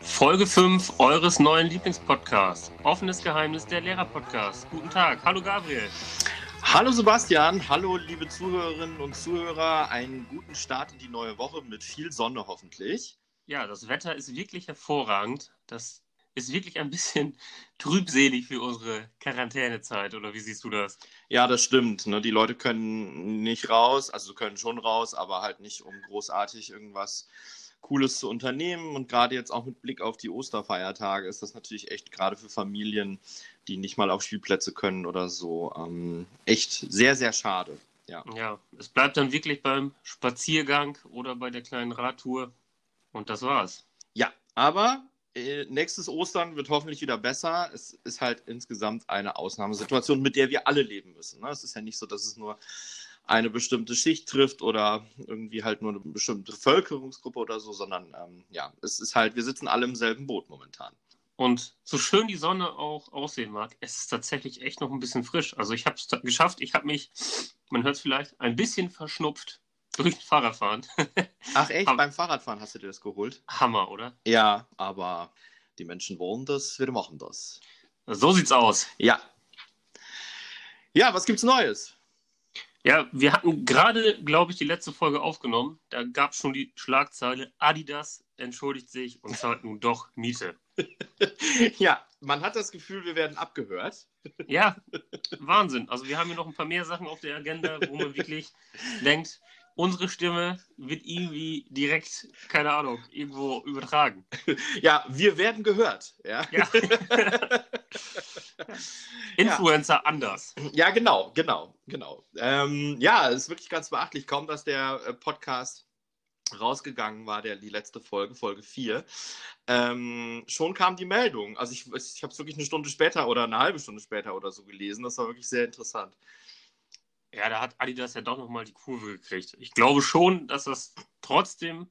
Folge 5 eures neuen Lieblingspodcasts. Offenes Geheimnis der Lehrer-Podcast. Guten Tag. Hallo Gabriel. Hallo Sebastian, hallo liebe Zuhörerinnen und Zuhörer. Einen guten Start in die neue Woche mit viel Sonne hoffentlich. Ja, das Wetter ist wirklich hervorragend. Das ist wirklich ein bisschen trübselig für unsere Quarantänezeit, oder wie siehst du das? Ja, das stimmt. Ne? Die Leute können nicht raus, also können schon raus, aber halt nicht, um großartig irgendwas Cooles zu unternehmen. Und gerade jetzt auch mit Blick auf die Osterfeiertage ist das natürlich echt gerade für Familien, die nicht mal auf Spielplätze können oder so, ähm, echt sehr, sehr schade. Ja. ja, es bleibt dann wirklich beim Spaziergang oder bei der kleinen Radtour. Und das war's. Ja, aber äh, nächstes Ostern wird hoffentlich wieder besser. Es ist halt insgesamt eine Ausnahmesituation, mit der wir alle leben müssen. Ne? Es ist ja nicht so, dass es nur eine bestimmte Schicht trifft oder irgendwie halt nur eine bestimmte Bevölkerungsgruppe oder so, sondern ähm, ja, es ist halt, wir sitzen alle im selben Boot momentan. Und so schön die Sonne auch aussehen mag, es ist tatsächlich echt noch ein bisschen frisch. Also ich habe es geschafft, ich habe mich, man hört es vielleicht, ein bisschen verschnupft durch Fahrradfahren. Ach echt, Ham beim Fahrradfahren hast du dir das geholt? Hammer, oder? Ja, aber die Menschen wollen das, wir machen das. So sieht's aus. Ja. Ja, was gibt's Neues? Ja, wir hatten gerade, glaube ich, die letzte Folge aufgenommen. Da gab es schon die Schlagzeile, Adidas entschuldigt sich und zahlt nun doch Miete. ja, man hat das Gefühl, wir werden abgehört. ja, Wahnsinn. Also wir haben hier noch ein paar mehr Sachen auf der Agenda, wo man wirklich denkt, unsere Stimme wird irgendwie direkt, keine Ahnung, irgendwo übertragen. Ja, wir werden gehört. Ja. ja. Influencer ja. anders. Ja, genau, genau, genau. Ähm, ja, es ist wirklich ganz beachtlich. Kaum, dass der äh, Podcast rausgegangen war, der, die letzte Folge, Folge 4, ähm, schon kam die Meldung. Also ich, ich habe es wirklich eine Stunde später oder eine halbe Stunde später oder so gelesen. Das war wirklich sehr interessant. Ja, da hat Adidas ja doch nochmal die Kurve gekriegt. Ich glaube schon, dass das trotzdem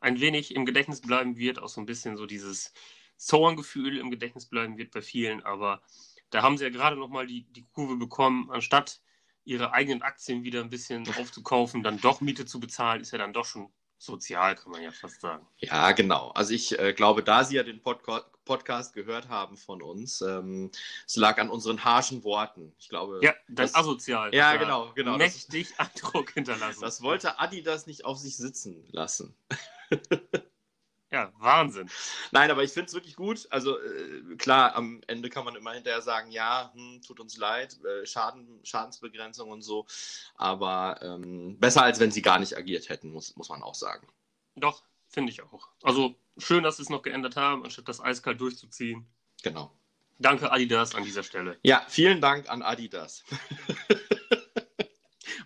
ein wenig im Gedächtnis bleiben wird, auch so ein bisschen so dieses Zorngefühl im Gedächtnis bleiben wird bei vielen, aber da haben sie ja gerade nochmal die, die Kurve bekommen, anstatt ihre eigenen Aktien wieder ein bisschen aufzukaufen, dann doch Miete zu bezahlen, ist ja dann doch schon sozial, kann man ja fast sagen. Ja, genau. Also ich äh, glaube, da Sie ja den Podca Podcast gehört haben von uns, ähm, es lag an unseren harschen Worten. Ich glaube. Ja, das, das asozial. Ja, ja, genau, genau. Mächtig Eindruck hinterlassen. Das wollte Adi das nicht auf sich sitzen lassen. Ja, Wahnsinn. Nein, aber ich finde es wirklich gut. Also äh, klar, am Ende kann man immer hinterher sagen, ja, hm, tut uns leid, äh, Schaden, Schadensbegrenzung und so. Aber ähm, besser, als wenn sie gar nicht agiert hätten, muss, muss man auch sagen. Doch, finde ich auch. Also schön, dass sie es noch geändert haben, anstatt das eiskalt durchzuziehen. Genau. Danke Adidas an dieser Stelle. Ja, vielen Dank an Adidas.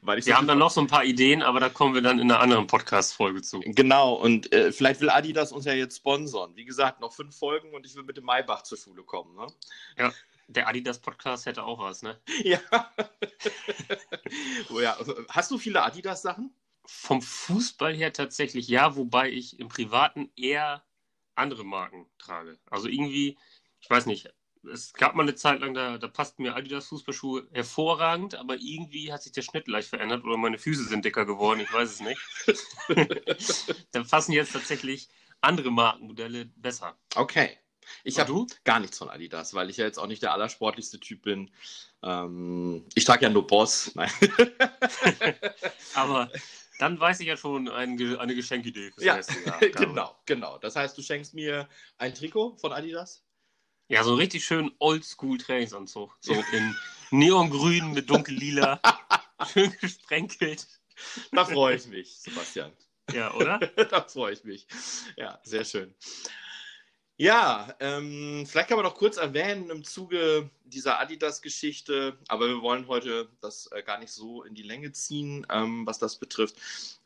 wir so haben dann noch so ein paar Ideen, aber da kommen wir dann in einer anderen Podcast-Folge zu. Genau, und äh, vielleicht will Adidas uns ja jetzt sponsern. Wie gesagt, noch fünf Folgen und ich will mit dem Maybach zur Schule kommen. Ne? Ja, der Adidas-Podcast hätte auch was, ne? ja. oh, ja. Hast du viele Adidas-Sachen? Vom Fußball her tatsächlich ja, wobei ich im Privaten eher andere Marken trage. Also irgendwie, ich weiß nicht, es gab mal eine Zeit lang, da, da passten mir Adidas Fußballschuhe hervorragend, aber irgendwie hat sich der Schnitt leicht verändert oder meine Füße sind dicker geworden, ich weiß es nicht. Dann passen jetzt tatsächlich andere Markenmodelle besser. Okay. Ich habe gar nichts von Adidas, weil ich ja jetzt auch nicht der allersportlichste Typ bin. Ähm, ich trage ja nur Boss. Nein. aber dann weiß ich ja schon ein, eine Geschenkidee fürs ja, nächste Jahr. genau, genau. Das heißt, du schenkst mir ein Trikot von Adidas? Ja, so richtig schön Oldschool-Trainingsanzug. So in Neongrün mit dunkellila. schön gesprenkelt. Da freue ich mich, Sebastian. Ja, oder? da freue ich mich. Ja, sehr schön. Ja, ähm, vielleicht kann man noch kurz erwähnen im Zuge dieser Adidas-Geschichte, aber wir wollen heute das äh, gar nicht so in die Länge ziehen, ähm, was das betrifft.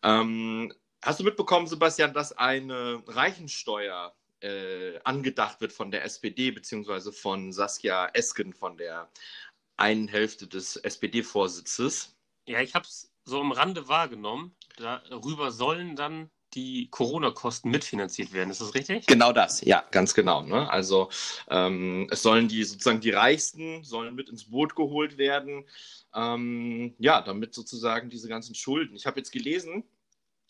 Ähm, hast du mitbekommen, Sebastian, dass eine Reichensteuer äh, angedacht wird von der SPD, beziehungsweise von Saskia Esken, von der einen Hälfte des SPD-Vorsitzes. Ja, ich habe es so am Rande wahrgenommen. Darüber sollen dann die Corona-Kosten mitfinanziert werden. Ist das richtig? Genau das, ja, ganz genau. Ne? Also ähm, es sollen die sozusagen die Reichsten sollen mit ins Boot geholt werden. Ähm, ja, damit sozusagen diese ganzen Schulden. Ich habe jetzt gelesen,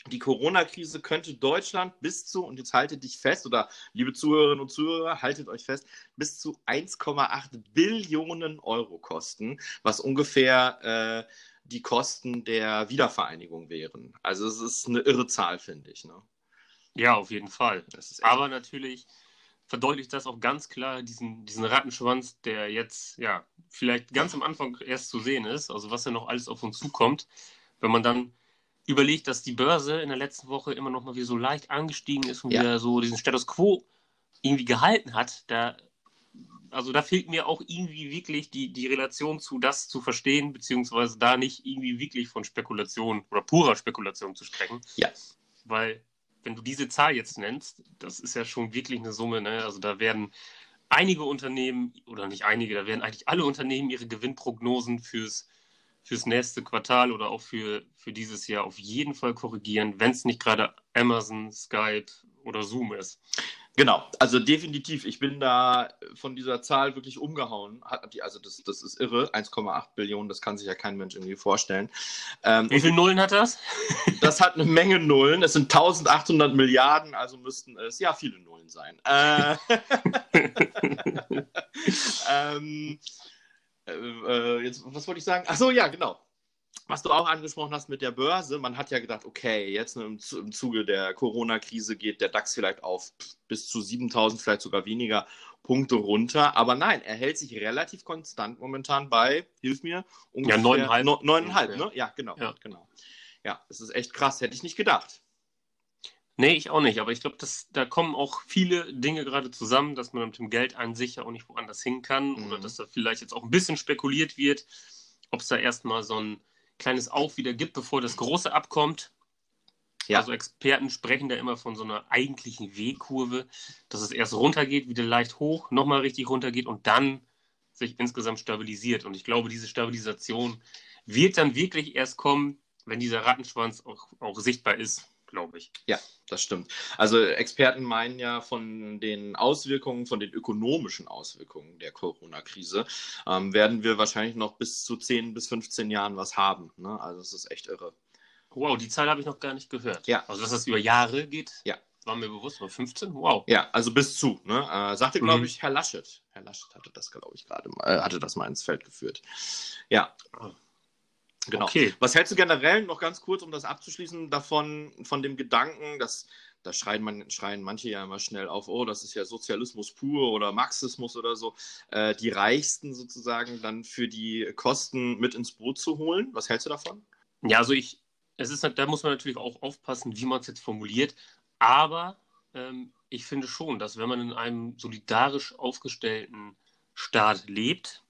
die Corona-Krise könnte Deutschland bis zu, und jetzt haltet dich fest, oder liebe Zuhörerinnen und Zuhörer, haltet euch fest, bis zu 1,8 Billionen Euro kosten, was ungefähr äh, die Kosten der Wiedervereinigung wären. Also es ist eine irre Zahl, finde ich. Ne? Ja, auf jeden Fall. Aber natürlich verdeutlicht das auch ganz klar diesen, diesen Rattenschwanz, der jetzt ja vielleicht ganz am Anfang erst zu sehen ist, also was ja noch alles auf uns zukommt, wenn man dann überlegt, dass die Börse in der letzten Woche immer noch mal wieder so leicht angestiegen ist und ja. wieder so diesen Status quo irgendwie gehalten hat, da also da fehlt mir auch irgendwie wirklich die, die Relation zu das zu verstehen, beziehungsweise da nicht irgendwie wirklich von Spekulation oder purer Spekulation zu sprechen. Ja. Weil, wenn du diese Zahl jetzt nennst, das ist ja schon wirklich eine Summe, ne? Also da werden einige Unternehmen, oder nicht einige, da werden eigentlich alle Unternehmen ihre Gewinnprognosen fürs fürs nächste Quartal oder auch für, für dieses Jahr auf jeden Fall korrigieren, wenn es nicht gerade Amazon, Skype oder Zoom ist. Genau, also definitiv. Ich bin da von dieser Zahl wirklich umgehauen. Also das, das ist irre. 1,8 Billionen, das kann sich ja kein Mensch irgendwie vorstellen. Ähm, Wie viele Nullen hat das? Das hat eine Menge Nullen. Es sind 1800 Milliarden, also müssten es ja viele Nullen sein. Äh, ähm, äh, äh, jetzt, was wollte ich sagen? Ach so, ja, genau. Was du auch angesprochen hast mit der Börse, man hat ja gedacht, okay, jetzt im, im Zuge der Corona-Krise geht der DAX vielleicht auf bis zu 7000, vielleicht sogar weniger Punkte runter. Aber nein, er hält sich relativ konstant momentan bei, hilf mir, ungefähr ja, 9,5. 9,5, ne? Ja, genau, ja. genau. Ja, es ist echt krass, hätte ich nicht gedacht. Nee, ich auch nicht. Aber ich glaube, da kommen auch viele Dinge gerade zusammen, dass man mit dem Geld an sich ja auch nicht woanders hin kann mhm. oder dass da vielleicht jetzt auch ein bisschen spekuliert wird, ob es da erstmal so ein kleines Auf wieder gibt, bevor das große abkommt. Ja. Also Experten sprechen da immer von so einer eigentlichen W-Kurve, dass es erst runtergeht, wieder leicht hoch, nochmal richtig runtergeht und dann sich insgesamt stabilisiert. Und ich glaube, diese Stabilisation wird dann wirklich erst kommen, wenn dieser Rattenschwanz auch, auch sichtbar ist glaube ich. Ja, das stimmt. Also Experten meinen ja von den Auswirkungen, von den ökonomischen Auswirkungen der Corona-Krise, ähm, werden wir wahrscheinlich noch bis zu 10 bis 15 Jahren was haben. Ne? Also es ist echt irre. Wow, die Zahl habe ich noch gar nicht gehört. Ja. Also dass das über Jahre geht? Ja. War mir bewusst, aber 15? Wow. Ja, also bis zu. Ne? Äh, sagte, glaube mhm. ich, Herr Laschet. Herr Laschet hatte das, glaube ich, gerade mal, äh, hatte das mal ins Feld geführt. Ja. Ah. Genau. Okay. Was hältst du generell noch ganz kurz, um das abzuschließen, davon, von dem Gedanken, dass da schreien, man, schreien manche ja immer schnell auf, oh, das ist ja Sozialismus pur oder Marxismus oder so, äh, die Reichsten sozusagen dann für die Kosten mit ins Boot zu holen. Was hältst du davon? Ja, also ich, es ist, da muss man natürlich auch aufpassen, wie man es jetzt formuliert, aber ähm, ich finde schon, dass wenn man in einem solidarisch aufgestellten Staat lebt,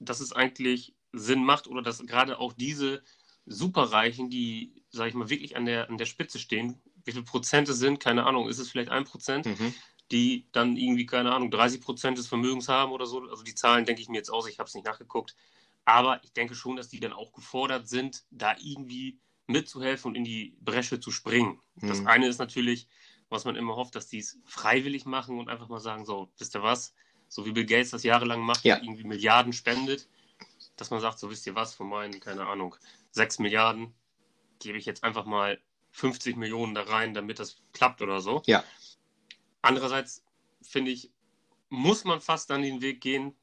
dass es eigentlich Sinn macht oder dass gerade auch diese Superreichen, die, sage ich mal, wirklich an der, an der Spitze stehen, wie viele Prozente sind, keine Ahnung, ist es vielleicht ein Prozent, mhm. die dann irgendwie, keine Ahnung, 30 Prozent des Vermögens haben oder so. Also die Zahlen denke ich mir jetzt aus, ich habe es nicht nachgeguckt. Aber ich denke schon, dass die dann auch gefordert sind, da irgendwie mitzuhelfen und in die Bresche zu springen. Mhm. Das eine ist natürlich, was man immer hofft, dass die es freiwillig machen und einfach mal sagen, so, wisst ihr was, so wie Bill Gates das jahrelang macht, ja. irgendwie Milliarden spendet, dass man sagt, so wisst ihr was, von meinen, keine Ahnung, 6 Milliarden gebe ich jetzt einfach mal 50 Millionen da rein, damit das klappt oder so. Ja. Andererseits finde ich, muss man fast dann den Weg gehen,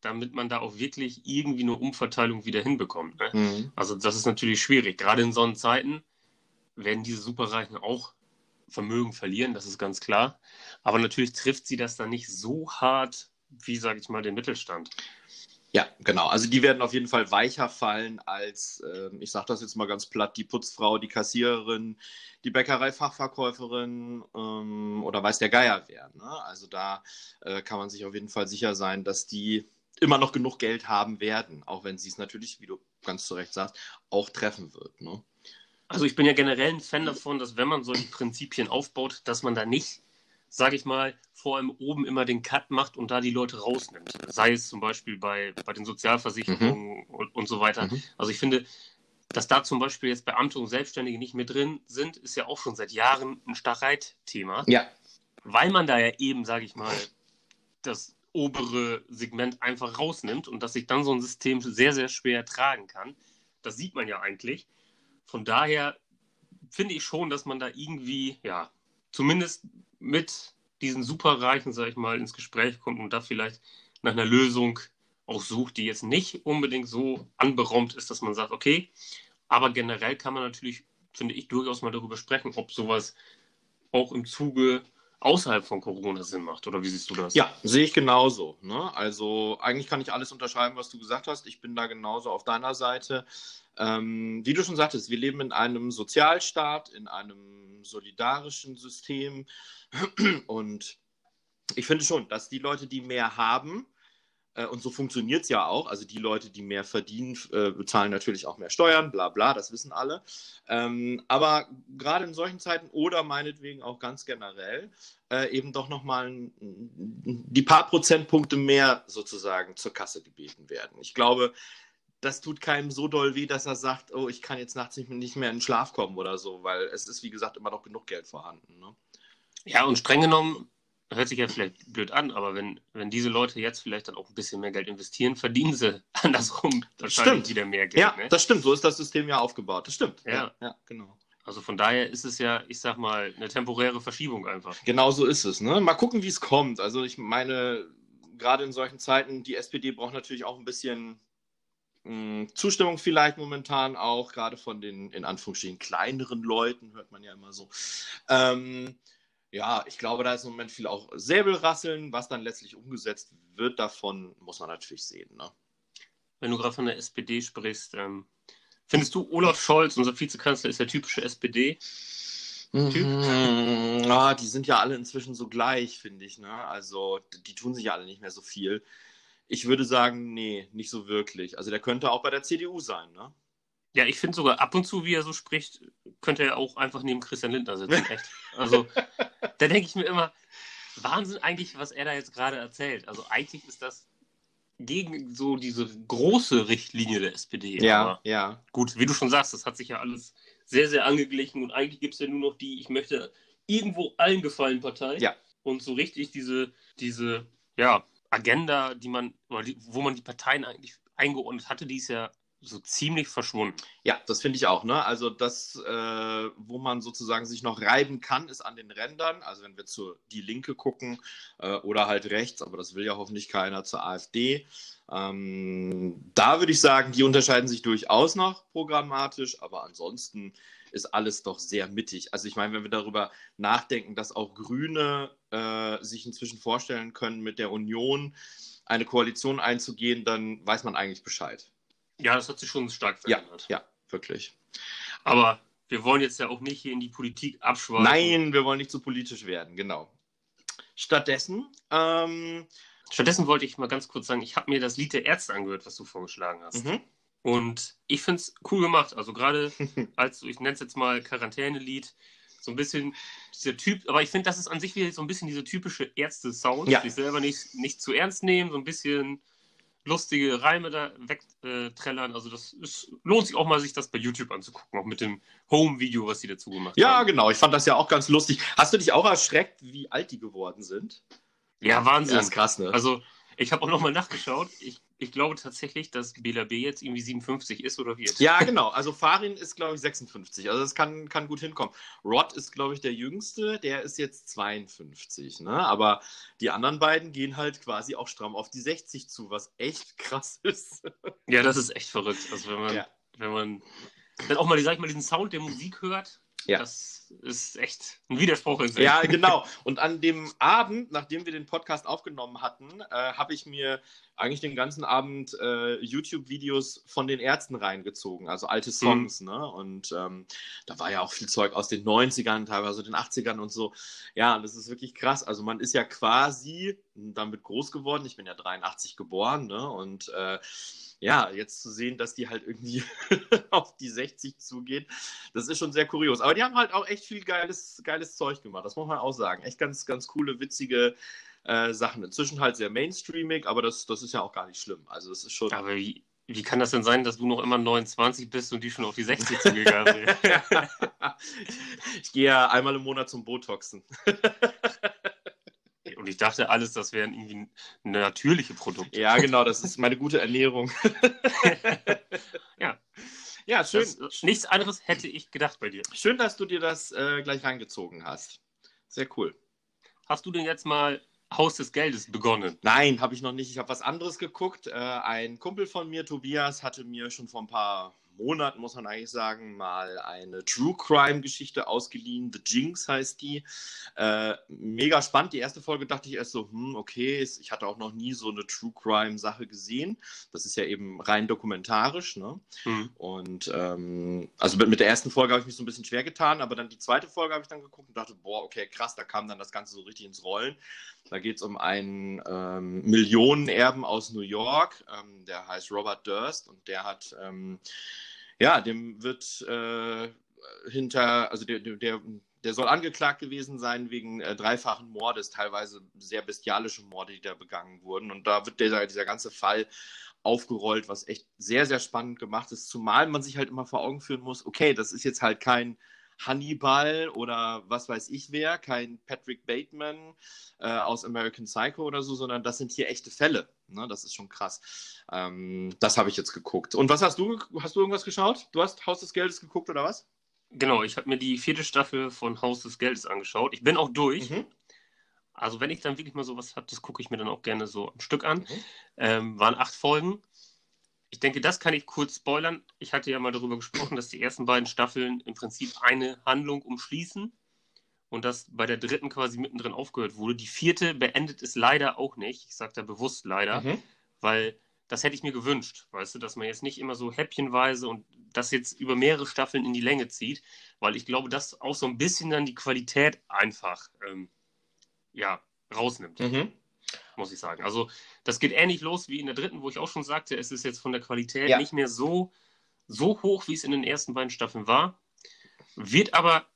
damit man da auch wirklich irgendwie eine Umverteilung wieder hinbekommt. Ne? Mhm. Also das ist natürlich schwierig. Gerade in solchen Zeiten werden diese Superreichen auch Vermögen verlieren, das ist ganz klar. Aber natürlich trifft sie das dann nicht so hart wie, sage ich mal, den Mittelstand. Ja, genau. Also die werden auf jeden Fall weicher fallen als, äh, ich sage das jetzt mal ganz platt, die Putzfrau, die Kassiererin, die Bäckerei-Fachverkäuferin ähm, oder weiß der Geier wer. Ne? Also da äh, kann man sich auf jeden Fall sicher sein, dass die immer noch genug Geld haben werden, auch wenn sie es natürlich, wie du ganz zu Recht sagst, auch treffen wird. Ne? Also ich bin ja generell ein Fan davon, dass wenn man solche Prinzipien aufbaut, dass man da nicht sage ich mal, vor allem oben immer den Cut macht und da die Leute rausnimmt. Sei es zum Beispiel bei, bei den Sozialversicherungen mhm. und, und so weiter. Mhm. Also ich finde, dass da zum Beispiel jetzt Beamte und Selbstständige nicht mehr drin sind, ist ja auch schon seit Jahren ein Streitthema. Ja. Weil man da ja eben, sage ich mal, das obere Segment einfach rausnimmt und dass sich dann so ein System sehr, sehr schwer tragen kann. Das sieht man ja eigentlich. Von daher finde ich schon, dass man da irgendwie, ja, zumindest mit diesen Superreichen, sag ich mal, ins Gespräch kommt und da vielleicht nach einer Lösung auch sucht, die jetzt nicht unbedingt so anberaumt ist, dass man sagt, okay, aber generell kann man natürlich, finde ich, durchaus mal darüber sprechen, ob sowas auch im Zuge außerhalb von Corona Sinn macht. Oder wie siehst du das? Ja, sehe ich genauso. Ne? Also eigentlich kann ich alles unterschreiben, was du gesagt hast. Ich bin da genauso auf deiner Seite. Ähm, wie du schon sagtest, wir leben in einem Sozialstaat, in einem solidarischen System. Und ich finde schon, dass die Leute, die mehr haben, und so funktioniert es ja auch. Also die Leute, die mehr verdienen, äh, bezahlen natürlich auch mehr Steuern, bla bla, das wissen alle. Ähm, aber gerade in solchen Zeiten oder meinetwegen auch ganz generell äh, eben doch nochmal die paar Prozentpunkte mehr sozusagen zur Kasse gebeten werden. Ich glaube, das tut keinem so doll weh, dass er sagt, oh, ich kann jetzt nachts nicht mehr in den Schlaf kommen oder so, weil es ist, wie gesagt, immer noch genug Geld vorhanden. Ne? Ja, und streng genommen hört sich ja vielleicht blöd an, aber wenn, wenn diese Leute jetzt vielleicht dann auch ein bisschen mehr Geld investieren, verdienen sie andersrum wahrscheinlich stimmt. wieder mehr Geld. Ja, ne? das stimmt. So ist das System ja aufgebaut. Das stimmt. Ja. ja, ja, genau. Also von daher ist es ja, ich sag mal, eine temporäre Verschiebung einfach. Genau so ist es. Ne? Mal gucken, wie es kommt. Also ich meine, gerade in solchen Zeiten, die SPD braucht natürlich auch ein bisschen mh, hm, Zustimmung vielleicht momentan auch, gerade von den in Anführungsstrichen kleineren Leuten, hört man ja immer so. Ähm, ja, ich glaube, da ist im Moment viel auch Säbelrasseln. Was dann letztlich umgesetzt wird, davon muss man natürlich sehen. Ne? Wenn du gerade von der SPD sprichst, ähm, findest du Olaf Scholz, unser Vizekanzler, ist der typische SPD? Typ? Mhm. Ah, die sind ja alle inzwischen so gleich, finde ich. Ne? Also, die tun sich ja alle nicht mehr so viel. Ich würde sagen, nee, nicht so wirklich. Also, der könnte auch bei der CDU sein, ne? Ja, ich finde sogar ab und zu, wie er so spricht, könnte er auch einfach neben Christian Lindner sitzen. Echt. Also, da denke ich mir immer, Wahnsinn eigentlich, was er da jetzt gerade erzählt. Also, eigentlich ist das gegen so diese große Richtlinie der SPD. Ja, Aber ja. Gut, wie du schon sagst, das hat sich ja alles sehr, sehr angeglichen und eigentlich gibt es ja nur noch die, ich möchte irgendwo allen gefallen Partei. Ja. Und so richtig diese, diese, ja, Agenda, die man, wo man die Parteien eigentlich eingeordnet hatte, die ist ja so ziemlich verschwunden. Ja, das finde ich auch. Ne? Also das, äh, wo man sozusagen sich noch reiben kann, ist an den Rändern. Also wenn wir zur die Linke gucken äh, oder halt rechts, aber das will ja hoffentlich keiner zur AfD. Ähm, da würde ich sagen, die unterscheiden sich durchaus noch programmatisch, aber ansonsten ist alles doch sehr mittig. Also ich meine, wenn wir darüber nachdenken, dass auch Grüne äh, sich inzwischen vorstellen können, mit der Union eine Koalition einzugehen, dann weiß man eigentlich Bescheid. Ja, das hat sich schon stark verändert. Ja, ja, wirklich. Aber wir wollen jetzt ja auch nicht hier in die Politik abschweifen. Nein, wir wollen nicht zu politisch werden, genau. Stattdessen. Ähm, Stattdessen wollte ich mal ganz kurz sagen, ich habe mir das Lied der Ärzte angehört, was du vorgeschlagen hast. Mhm. Und ich finde es cool gemacht. Also gerade als, ich nenne es jetzt mal Quarantänelied, so ein bisschen dieser Typ, aber ich finde, das ist an sich wieder so ein bisschen diese typische Ärzte-Sound, ja. sich selber nicht, nicht zu ernst nehmen, so ein bisschen lustige Reime da wegträllern. also das ist, lohnt sich auch mal, sich das bei YouTube anzugucken, auch mit dem Home-Video, was sie dazu gemacht ja, haben. Ja, genau. Ich fand das ja auch ganz lustig. Hast du dich auch erschreckt, wie alt die geworden sind? Ja, Wahnsinn. Das ist krass, ne? Also ich habe auch nochmal nachgeschaut. Ich, ich glaube tatsächlich, dass Bela B jetzt irgendwie 57 ist oder wird. Ja, genau. Also Farin ist, glaube ich, 56. Also das kann, kann gut hinkommen. Rod ist, glaube ich, der Jüngste. Der ist jetzt 52. Ne? Aber die anderen beiden gehen halt quasi auch stramm auf die 60 zu, was echt krass ist. Ja, das ist echt verrückt. Also wenn man, ja. wenn man dann auch mal, sag ich mal, diesen Sound der Musik hört, ja. Das ist echt ein Widerspruch in sich. Ja, genau. Und an dem Abend, nachdem wir den Podcast aufgenommen hatten, äh, habe ich mir eigentlich den ganzen Abend äh, YouTube-Videos von den Ärzten reingezogen, also alte Songs. Mhm. Ne? Und ähm, da war ja auch viel Zeug aus den 90ern, teilweise den 80ern und so. Ja, das ist wirklich krass. Also man ist ja quasi damit groß geworden. Ich bin ja 83 geboren ne? und äh, ja, jetzt zu sehen, dass die halt irgendwie auf die 60 zugeht, das ist schon sehr kurios. Aber die haben halt auch echt viel geiles, geiles Zeug gemacht, das muss man auch sagen. Echt ganz, ganz coole, witzige äh, Sachen. Inzwischen halt sehr mainstreamig, aber das, das ist ja auch gar nicht schlimm. Also das ist schon. Aber wie, wie kann das denn sein, dass du noch immer 29 bist und die schon auf die 60 zugegangen sind? ich gehe ja einmal im Monat zum Botoxen. Und ich dachte alles, das wären irgendwie natürliche Produkte. Ja, genau, das ist meine gute Ernährung. ja. Ja, schön. Das, nichts anderes hätte ich gedacht bei dir. Schön, dass du dir das äh, gleich reingezogen hast. Sehr cool. Hast du denn jetzt mal Haus des Geldes begonnen? Nein, habe ich noch nicht. Ich habe was anderes geguckt. Äh, ein Kumpel von mir, Tobias, hatte mir schon vor ein paar Monaten, muss man eigentlich sagen, mal eine True Crime-Geschichte ausgeliehen. The Jinx heißt die. Äh, mega spannend. Die erste Folge dachte ich erst so, hm, okay, ich hatte auch noch nie so eine True Crime-Sache gesehen. Das ist ja eben rein dokumentarisch. Ne? Mhm. Und ähm, also mit, mit, der ersten Folge habe ich mich so ein bisschen schwer getan, aber dann die zweite Folge habe ich dann geguckt und dachte, boah, okay, krass, da kam dann das Ganze so richtig ins Rollen. Da geht es um einen ähm, Millionenerben aus New York, ähm, der heißt Robert Durst und der hat, ähm, ja, dem wird äh, hinter, also der, der, der soll angeklagt gewesen sein wegen äh, dreifachen Mordes, teilweise sehr bestialische Morde, die da begangen wurden. Und da wird dieser, dieser ganze Fall aufgerollt, was echt sehr, sehr spannend gemacht ist, zumal man sich halt immer vor Augen führen muss, okay, das ist jetzt halt kein Hannibal oder was weiß ich wer, kein Patrick Bateman äh, aus American Psycho oder so, sondern das sind hier echte Fälle. Ne? Das ist schon krass. Ähm, das habe ich jetzt geguckt. Und was hast du? Hast du irgendwas geschaut? Du hast Haus des Geldes geguckt oder was? Genau, ich habe mir die vierte Staffel von Haus des Geldes angeschaut. Ich bin auch durch. Mhm. Also wenn ich dann wirklich mal sowas habe, das gucke ich mir dann auch gerne so ein Stück an. Mhm. Ähm, waren acht Folgen ich denke, das kann ich kurz spoilern. Ich hatte ja mal darüber gesprochen, dass die ersten beiden Staffeln im Prinzip eine Handlung umschließen und dass bei der dritten quasi mittendrin aufgehört wurde. Die vierte beendet es leider auch nicht. Ich sage da bewusst leider, mhm. weil das hätte ich mir gewünscht, weißt du, dass man jetzt nicht immer so häppchenweise und das jetzt über mehrere Staffeln in die Länge zieht, weil ich glaube, das auch so ein bisschen dann die Qualität einfach ähm, ja, rausnimmt. Mhm muss ich sagen. Also das geht ähnlich los wie in der dritten, wo ich auch schon sagte, es ist jetzt von der Qualität ja. nicht mehr so, so hoch, wie es in den ersten beiden Staffeln war. Wird aber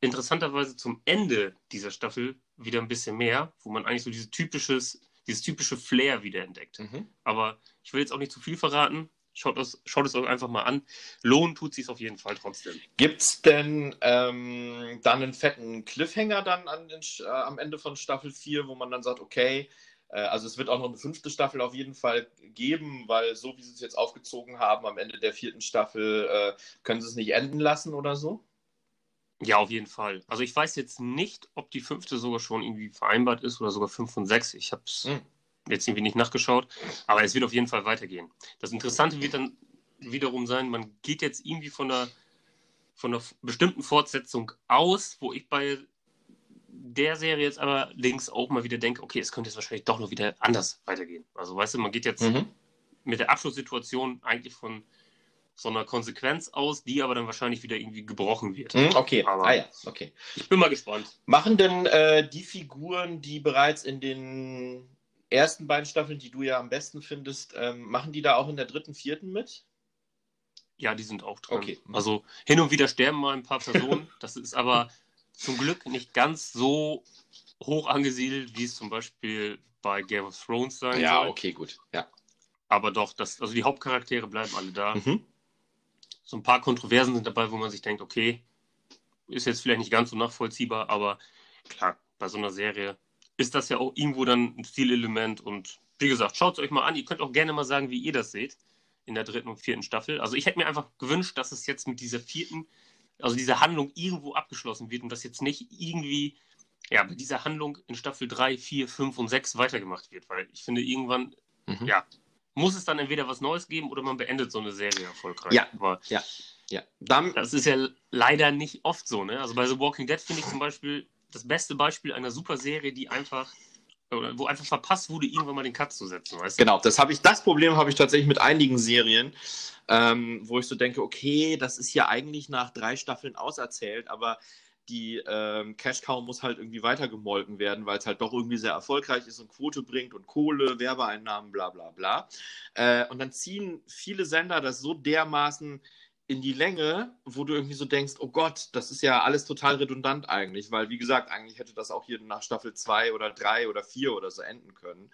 interessanterweise zum Ende dieser Staffel wieder ein bisschen mehr, wo man eigentlich so dieses typisches, dieses typische Flair wieder entdeckt. Mhm. Aber ich will jetzt auch nicht zu viel verraten. Schaut es, schaut es euch einfach mal an. Lohn tut sich auf jeden Fall trotzdem. Gibt es denn ähm, dann einen fetten Cliffhanger dann an den, äh, am Ende von Staffel 4, wo man dann sagt, okay, äh, also es wird auch noch eine fünfte Staffel auf jeden Fall geben, weil so wie sie es jetzt aufgezogen haben, am Ende der vierten Staffel äh, können sie es nicht enden lassen oder so? Ja, auf jeden Fall. Also ich weiß jetzt nicht, ob die fünfte sogar schon irgendwie vereinbart ist oder sogar fünf und sechs. Ich habe es hm. jetzt irgendwie nicht nachgeschaut, aber es wird auf jeden Fall weitergehen. Das Interessante wird dann wiederum sein, man geht jetzt irgendwie von einer, von einer bestimmten Fortsetzung aus, wo ich bei der Serie jetzt aber links auch mal wieder denke, okay, es könnte jetzt wahrscheinlich doch noch wieder anders weitergehen. Also weißt du, man geht jetzt mhm. mit der Abschlusssituation eigentlich von so einer Konsequenz aus, die aber dann wahrscheinlich wieder irgendwie gebrochen wird. Mhm, okay, aber ah, ja. okay. Ich bin mal gespannt. Machen denn äh, die Figuren, die bereits in den ersten beiden Staffeln, die du ja am besten findest, ähm, machen die da auch in der dritten, vierten mit? Ja, die sind auch dran. Okay. Also hin und wieder sterben mal ein paar Personen. Das ist aber zum Glück nicht ganz so hoch angesiedelt, wie es zum Beispiel bei Game of Thrones sein ja, soll. Ja, okay, gut. Ja. Aber doch, das, also die Hauptcharaktere bleiben alle da. Mhm. So ein paar Kontroversen sind dabei, wo man sich denkt, okay, ist jetzt vielleicht nicht ganz so nachvollziehbar, aber klar, bei so einer Serie ist das ja auch irgendwo dann ein Stilelement und wie gesagt, schaut es euch mal an. Ihr könnt auch gerne mal sagen, wie ihr das seht in der dritten und vierten Staffel. Also ich hätte mir einfach gewünscht, dass es jetzt mit dieser vierten also diese Handlung irgendwo abgeschlossen wird und das jetzt nicht irgendwie ja, bei dieser Handlung in Staffel 3, 4, 5 und 6 weitergemacht wird, weil ich finde, irgendwann, mhm. ja, muss es dann entweder was Neues geben oder man beendet so eine Serie erfolgreich. Ja, Aber ja, ja. Dann, das ist ja leider nicht oft so, ne? Also bei The Walking Dead finde ich zum Beispiel das beste Beispiel einer super Serie, die einfach wo einfach verpasst wurde, irgendwann mal den Cut zu setzen, weißt du? Genau, das habe ich, das Problem habe ich tatsächlich mit einigen Serien, ähm, wo ich so denke, okay, das ist ja eigentlich nach drei Staffeln auserzählt, aber die ähm, Cash Cow muss halt irgendwie weitergemolken werden, weil es halt doch irgendwie sehr erfolgreich ist und Quote bringt und Kohle, Werbeeinnahmen, bla bla bla. Äh, und dann ziehen viele Sender das so dermaßen in die Länge, wo du irgendwie so denkst, oh Gott, das ist ja alles total redundant eigentlich, weil wie gesagt, eigentlich hätte das auch hier nach Staffel 2 oder 3 oder 4 oder so enden können.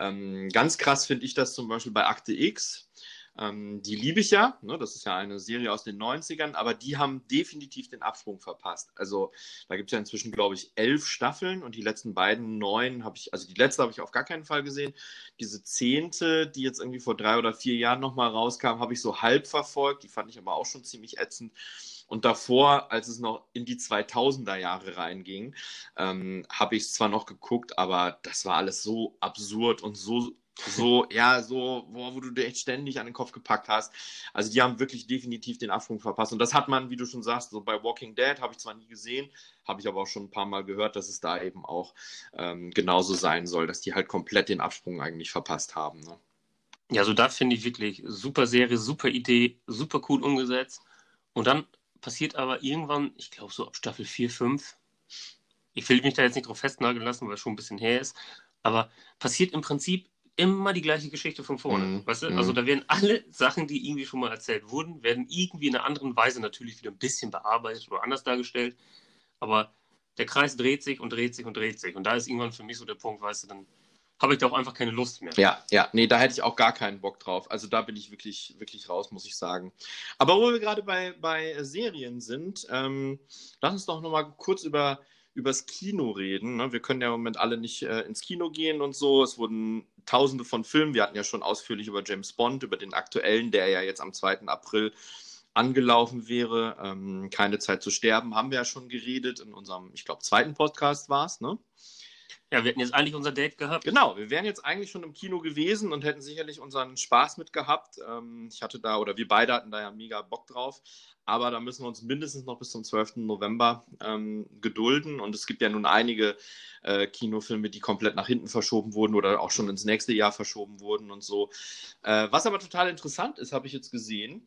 Ähm, ganz krass finde ich das zum Beispiel bei Akte X. Ähm, die liebe ich ja, ne? das ist ja eine Serie aus den 90ern, aber die haben definitiv den Absprung verpasst. Also da gibt es ja inzwischen, glaube ich, elf Staffeln und die letzten beiden neun habe ich, also die letzte habe ich auf gar keinen Fall gesehen. Diese zehnte, die jetzt irgendwie vor drei oder vier Jahren nochmal rauskam, habe ich so halb verfolgt. Die fand ich aber auch schon ziemlich ätzend. Und davor, als es noch in die 2000er Jahre reinging, ähm, habe ich es zwar noch geguckt, aber das war alles so absurd und so so, ja, so, wo, wo du dir echt ständig an den Kopf gepackt hast. Also die haben wirklich definitiv den Absprung verpasst. Und das hat man, wie du schon sagst, so bei Walking Dead habe ich zwar nie gesehen, habe ich aber auch schon ein paar Mal gehört, dass es da eben auch ähm, genauso sein soll, dass die halt komplett den Absprung eigentlich verpasst haben. Ne? Ja, so da finde ich wirklich super Serie, super Idee, super cool umgesetzt. Und dann passiert aber irgendwann, ich glaube so ab Staffel 4, 5, ich will mich da jetzt nicht drauf festnageln lassen, weil es schon ein bisschen her ist, aber passiert im Prinzip immer die gleiche Geschichte von vorne. Mm, weißt du? Mm. Also da werden alle Sachen, die irgendwie schon mal erzählt wurden, werden irgendwie in einer anderen Weise natürlich wieder ein bisschen bearbeitet oder anders dargestellt. Aber der Kreis dreht sich und dreht sich und dreht sich. Und da ist irgendwann für mich so der Punkt, weißt du, dann habe ich da auch einfach keine Lust mehr. Ja, ja, nee, da hätte ich auch gar keinen Bock drauf. Also da bin ich wirklich, wirklich raus, muss ich sagen. Aber wo wir gerade bei, bei Serien sind, ähm, lass uns doch nochmal kurz über übers Kino reden. Ne? Wir können ja im Moment alle nicht äh, ins Kino gehen und so. Es wurden tausende von Filmen. Wir hatten ja schon ausführlich über James Bond, über den aktuellen, der ja jetzt am 2. April angelaufen wäre. Ähm, Keine Zeit zu sterben, haben wir ja schon geredet. In unserem, ich glaube, zweiten Podcast war es, ne? Ja, wir hätten jetzt eigentlich unser Date gehabt. Genau, wir wären jetzt eigentlich schon im Kino gewesen und hätten sicherlich unseren Spaß mit gehabt. Ähm, ich hatte da, oder wir beide hatten da ja mega Bock drauf. Aber da müssen wir uns mindestens noch bis zum 12. November ähm, gedulden. Und es gibt ja nun einige äh, Kinofilme, die komplett nach hinten verschoben wurden oder auch schon ins nächste Jahr verschoben wurden und so. Äh, was aber total interessant ist, habe ich jetzt gesehen,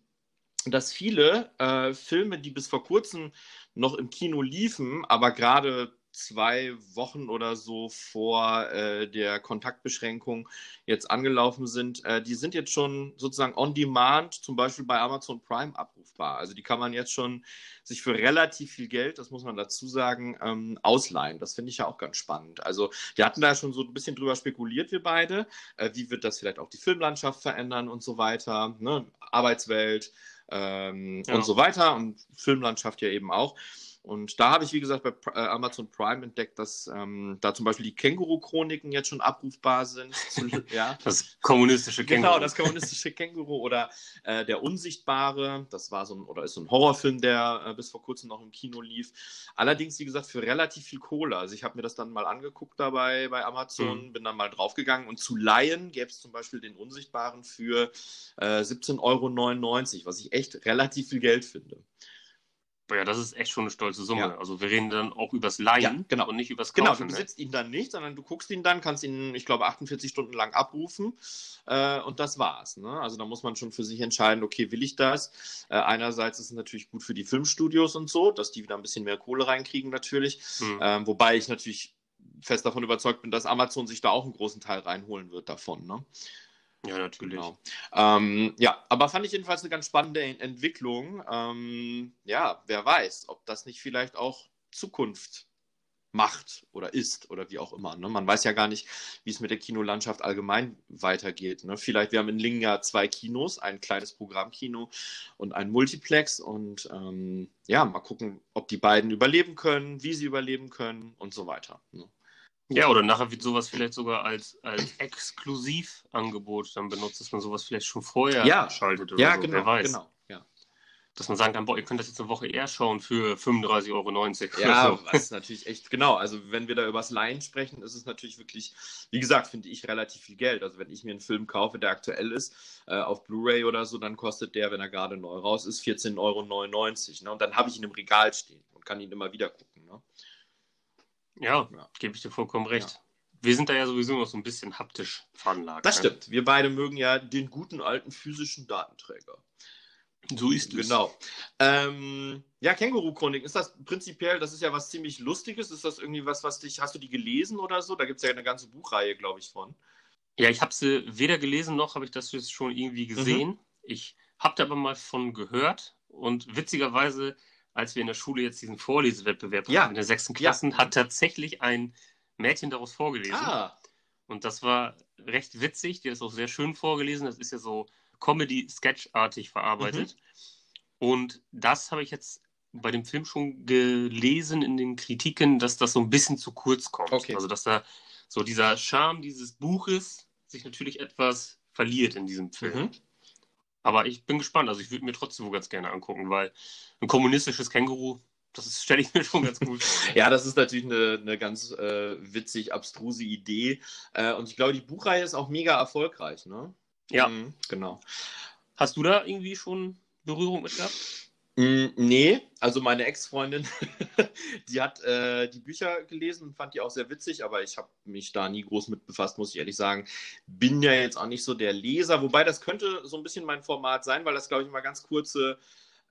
dass viele äh, Filme, die bis vor kurzem noch im Kino liefen, aber gerade zwei Wochen oder so vor äh, der Kontaktbeschränkung jetzt angelaufen sind, äh, die sind jetzt schon sozusagen on demand, zum Beispiel bei Amazon Prime abrufbar. Also die kann man jetzt schon sich für relativ viel Geld, das muss man dazu sagen, ähm, ausleihen. Das finde ich ja auch ganz spannend. Also wir hatten da schon so ein bisschen drüber spekuliert, wir beide. Äh, wie wird das vielleicht auch die Filmlandschaft verändern und so weiter, ne? Arbeitswelt ähm, ja. und so weiter und Filmlandschaft ja eben auch. Und da habe ich, wie gesagt, bei äh, Amazon Prime entdeckt, dass ähm, da zum Beispiel die Känguru-Chroniken jetzt schon abrufbar sind. ja. Das kommunistische genau, Känguru. Genau, das kommunistische Känguru oder äh, Der Unsichtbare. Das war so ein, oder ist so ein Horrorfilm, der äh, bis vor kurzem noch im Kino lief. Allerdings, wie gesagt, für relativ viel Kohle. Also ich habe mir das dann mal angeguckt dabei bei Amazon, mhm. bin dann mal draufgegangen und zu leihen gäbe es zum Beispiel den Unsichtbaren für äh, 17,99 Euro, was ich echt relativ viel Geld finde. Ja, das ist echt schon eine stolze Summe. Ja. Also wir reden dann auch übers Leihen ja, genau. und nicht übers Kaufen. Genau, du ne? besitzt ne? ihn dann nicht, sondern du guckst ihn dann, kannst ihn, ich glaube, 48 Stunden lang abrufen äh, und das war's. Ne? Also da muss man schon für sich entscheiden, okay, will ich das? Äh, einerseits ist es natürlich gut für die Filmstudios und so, dass die wieder ein bisschen mehr Kohle reinkriegen natürlich. Hm. Ähm, wobei ich natürlich fest davon überzeugt bin, dass Amazon sich da auch einen großen Teil reinholen wird davon. Ne? Ja, natürlich. Genau. Ähm, ja, aber fand ich jedenfalls eine ganz spannende Entwicklung. Ähm, ja, wer weiß, ob das nicht vielleicht auch Zukunft macht oder ist oder wie auch immer. Ne? Man weiß ja gar nicht, wie es mit der Kinolandschaft allgemein weitergeht. Ne? Vielleicht, wir haben in Lingen ja zwei Kinos, ein kleines Programmkino und ein Multiplex und ähm, ja, mal gucken, ob die beiden überleben können, wie sie überleben können und so weiter. Ne? Ja, oder nachher wird sowas vielleicht sogar als, als Exklusivangebot dann benutzt, dass man sowas vielleicht schon vorher ja. schaltet oder ja, so. Genau, Wer weiß. Genau, ja. Dass man sagen kann, boah, ihr könnt das jetzt eine Woche eher schauen für 35,90 Euro. Ja, so. das ist natürlich echt, genau. Also wenn wir da über das Laien sprechen, ist es natürlich wirklich, wie gesagt, finde ich relativ viel Geld. Also wenn ich mir einen Film kaufe, der aktuell ist, äh, auf Blu-ray oder so, dann kostet der, wenn er gerade neu raus ist, 14,99 Euro. Ne? Und dann habe ich ihn im Regal stehen und kann ihn immer wieder gucken. Ne? Ja, ja. gebe ich dir vollkommen recht. Ja. Wir sind da ja sowieso noch so ein bisschen haptisch veranlagt. Das ne? stimmt. Wir beide mögen ja den guten alten physischen Datenträger. So ist es. Genau. Ähm, ja, Känguru-Chronik, ist das prinzipiell, das ist ja was ziemlich Lustiges. Ist das irgendwie was, was dich, hast du die gelesen oder so? Da gibt es ja eine ganze Buchreihe, glaube ich, von. Ja, ich habe sie weder gelesen noch habe ich das jetzt schon irgendwie mhm. gesehen. Mhm. Ich habe da aber mal von gehört und witzigerweise als wir in der Schule jetzt diesen Vorlesewettbewerb ja. hatten in der sechsten Klasse, ja. hat tatsächlich ein Mädchen daraus vorgelesen. Ah. Und das war recht witzig, die hat es auch sehr schön vorgelesen. Das ist ja so Comedy-Sketch-artig verarbeitet. Mhm. Und das habe ich jetzt bei dem Film schon gelesen in den Kritiken, dass das so ein bisschen zu kurz kommt. Okay. Also dass da so dieser Charme dieses Buches sich natürlich etwas verliert in diesem Film. Mhm. Aber ich bin gespannt. Also ich würde mir trotzdem wohl ganz gerne angucken, weil ein kommunistisches Känguru, das stelle ich mir schon ganz gut ja, das ist natürlich eine, eine ganz äh, witzig, abstruse Idee. Äh, und ich glaube, die Buchreihe ist auch mega erfolgreich, ne? Ja. Mhm, genau. Hast du da irgendwie schon Berührung mit gehabt? Mm, nee, also meine Ex-Freundin, die hat äh, die Bücher gelesen und fand die auch sehr witzig, aber ich habe mich da nie groß mit befasst, muss ich ehrlich sagen. Bin ja jetzt auch nicht so der Leser, wobei das könnte so ein bisschen mein Format sein, weil das, glaube ich, mal ganz kurze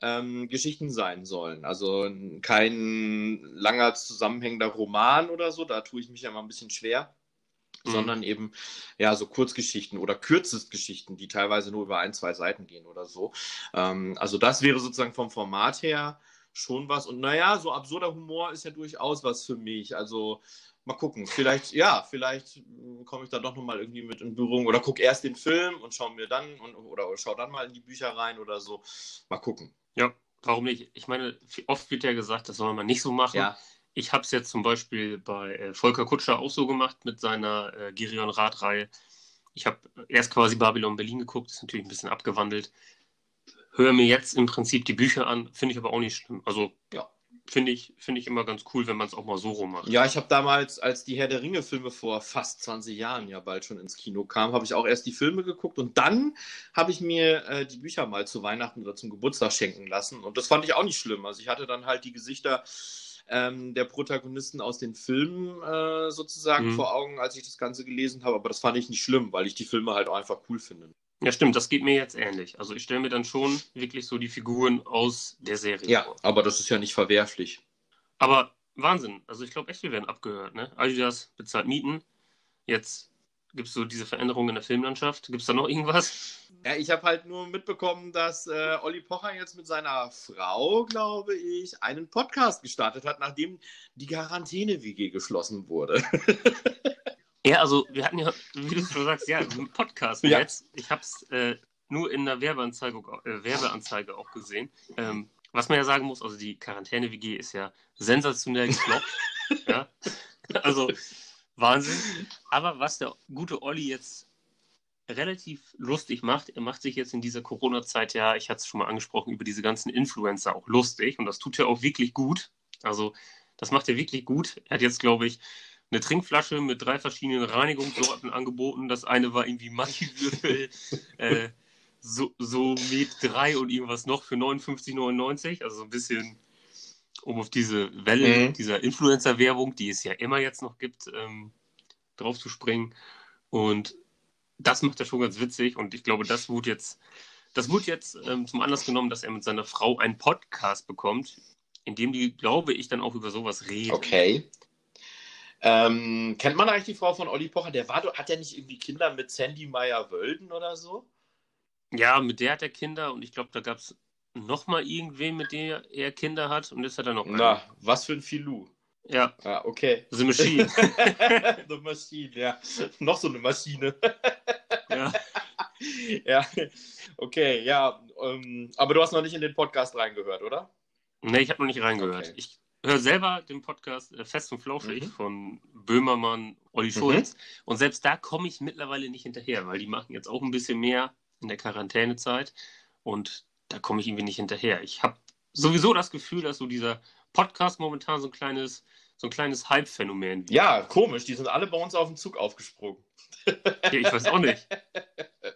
ähm, Geschichten sein sollen. Also kein langer zusammenhängender Roman oder so, da tue ich mich ja mal ein bisschen schwer. Mhm. sondern eben ja so Kurzgeschichten oder Kürzestgeschichten, die teilweise nur über ein, zwei Seiten gehen oder so. Ähm, also das wäre sozusagen vom Format her schon was. Und naja, so absurder Humor ist ja durchaus was für mich. Also mal gucken. Vielleicht, ja, vielleicht hm, komme ich da doch nochmal irgendwie mit in Berührung oder gucke erst den Film und schaue mir dann und, oder, oder schau dann mal in die Bücher rein oder so. Mal gucken. Ja, warum nicht? Ich meine, oft wird ja gesagt, das soll man nicht so machen. Ja ich habe es jetzt zum Beispiel bei äh, Volker Kutscher auch so gemacht mit seiner äh, Girion Rad-Reihe. Ich habe erst quasi Babylon Berlin geguckt, ist natürlich ein bisschen abgewandelt. Höre mir jetzt im Prinzip die Bücher an, finde ich aber auch nicht schlimm. Also ja, finde ich, find ich immer ganz cool, wenn man es auch mal so rum macht. Ja, ich habe damals, als die Herr der Ringe-Filme vor fast 20 Jahren ja bald schon ins Kino kamen, habe ich auch erst die Filme geguckt und dann habe ich mir äh, die Bücher mal zu Weihnachten oder zum Geburtstag schenken lassen. Und das fand ich auch nicht schlimm. Also ich hatte dann halt die Gesichter ähm, der Protagonisten aus den Filmen äh, sozusagen mhm. vor Augen, als ich das Ganze gelesen habe. Aber das fand ich nicht schlimm, weil ich die Filme halt auch einfach cool finde. Ja, stimmt, das geht mir jetzt ähnlich. Also ich stelle mir dann schon wirklich so die Figuren aus der Serie ja, vor. Ja, aber das ist ja nicht verwerflich. Aber Wahnsinn. Also ich glaube echt, wir werden abgehört. Ne? Adidas bezahlt Mieten. Jetzt Gibt es so diese Veränderungen in der Filmlandschaft? Gibt es da noch irgendwas? Ja, ich habe halt nur mitbekommen, dass äh, Olli Pocher jetzt mit seiner Frau, glaube ich, einen Podcast gestartet hat, nachdem die Quarantäne-WG geschlossen wurde. ja, also wir hatten ja, wie du schon sagst, ja, einen Podcast ja. jetzt. Ich habe es äh, nur in der Werbeanzeige, äh, Werbeanzeige auch gesehen. Ähm, was man ja sagen muss, also die Quarantäne-WG ist ja sensationell gefloppt. ja? Also Wahnsinn. Aber was der gute Olli jetzt relativ lustig macht, er macht sich jetzt in dieser Corona-Zeit ja, ich hatte es schon mal angesprochen, über diese ganzen Influencer auch lustig und das tut er auch wirklich gut. Also das macht er wirklich gut. Er hat jetzt, glaube ich, eine Trinkflasche mit drei verschiedenen Reinigungssorten angeboten. Das eine war irgendwie Maggi-Würfel, äh, so, so mit 3 und irgendwas noch für 59,99. Also so ein bisschen um auf diese Welle mhm. dieser Influencer-Werbung, die es ja immer jetzt noch gibt, ähm, drauf zu springen. Und das macht er schon ganz witzig. Und ich glaube, das wurde jetzt, das wurde jetzt ähm, zum Anlass genommen, dass er mit seiner Frau einen Podcast bekommt, in dem die, glaube ich, dann auch über sowas reden. Okay. Ähm, kennt man eigentlich die Frau von Olli Pocher? Der war, hat ja nicht irgendwie Kinder mit Sandy Meyer-Wölden oder so? Ja, mit der hat er Kinder und ich glaube, da gab es nochmal irgendwen, mit dem er Kinder hat und jetzt hat er noch einen. Na, was für ein Filou. Ja. Ah, okay. The Machine. The Machine, ja. Noch so eine Maschine. ja. ja. Okay, ja. Ähm, aber du hast noch nicht in den Podcast reingehört, oder? Nee, ich habe noch nicht reingehört. Okay. Ich höre selber den Podcast äh, Fest und Flauschig mhm. von Böhmermann, Olli Schulz. Mhm. Und selbst da komme ich mittlerweile nicht hinterher, weil die machen jetzt auch ein bisschen mehr in der Quarantänezeit. Und da komme ich irgendwie nicht hinterher. Ich habe sowieso das Gefühl, dass so dieser Podcast momentan so ein kleines, so ein kleines Hype-Phänomen wird. Ja, komisch. Die sind alle bei uns auf den Zug aufgesprungen. ja, ich weiß auch nicht.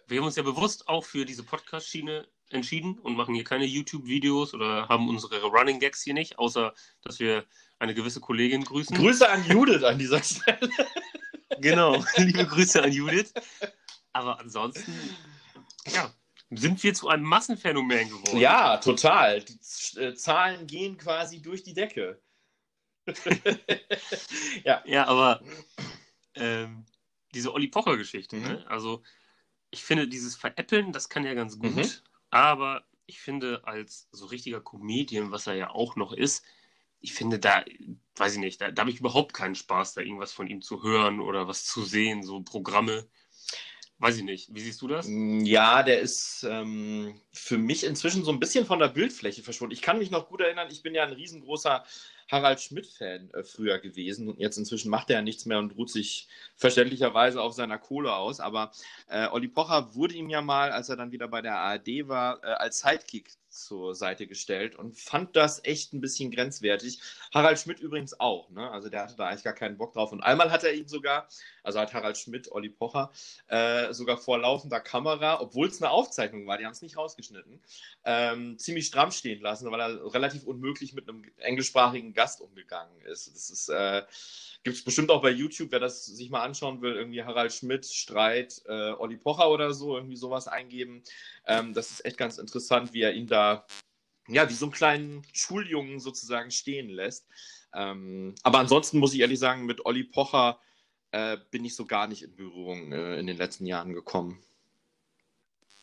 Wir haben uns ja bewusst auch für diese Podcast-Schiene entschieden und machen hier keine YouTube-Videos oder haben unsere Running Gags hier nicht, außer dass wir eine gewisse Kollegin grüßen. Grüße an Judith an dieser Stelle. genau, liebe Grüße an Judith. Aber ansonsten, ja, sind wir zu einem Massenphänomen geworden. Ja, total. Die äh, Zahlen gehen quasi durch die Decke. ja. ja, aber ähm, diese Olli Pocher-Geschichte, mhm. ne? also ich finde, dieses Veräppeln, das kann ja ganz gut, mhm. aber ich finde, als so richtiger Comedian, was er ja auch noch ist, ich finde, da, weiß ich nicht, da, da habe ich überhaupt keinen Spaß, da irgendwas von ihm zu hören oder was zu sehen, so Programme. Weiß ich nicht. Wie siehst du das? Mm, ja, der ist ähm, für mich inzwischen so ein bisschen von der Bildfläche verschwunden. Ich kann mich noch gut erinnern, ich bin ja ein riesengroßer Harald Schmidt-Fan äh, früher gewesen. Und jetzt inzwischen macht er ja nichts mehr und ruht sich verständlicherweise auf seiner Kohle aus. Aber äh, Olli Pocher wurde ihm ja mal, als er dann wieder bei der ARD war, äh, als Sidekick zur Seite gestellt und fand das echt ein bisschen grenzwertig. Harald Schmidt übrigens auch, ne? Also der hatte da eigentlich gar keinen Bock drauf. Und einmal hat er ihn sogar, also hat Harald Schmidt, Olli Pocher, äh, sogar vor laufender Kamera, obwohl es eine Aufzeichnung war, die haben es nicht rausgeschnitten, ähm, ziemlich stramm stehen lassen, weil er relativ unmöglich mit einem englischsprachigen Gast umgegangen ist. Das ist äh, Gibt es bestimmt auch bei YouTube, wer das sich mal anschauen will, irgendwie Harald Schmidt, Streit, äh, Olli Pocher oder so, irgendwie sowas eingeben. Ähm, das ist echt ganz interessant, wie er ihn da, ja, wie so einen kleinen Schuljungen sozusagen stehen lässt. Ähm, aber ansonsten muss ich ehrlich sagen, mit Olli Pocher äh, bin ich so gar nicht in Berührung äh, in den letzten Jahren gekommen.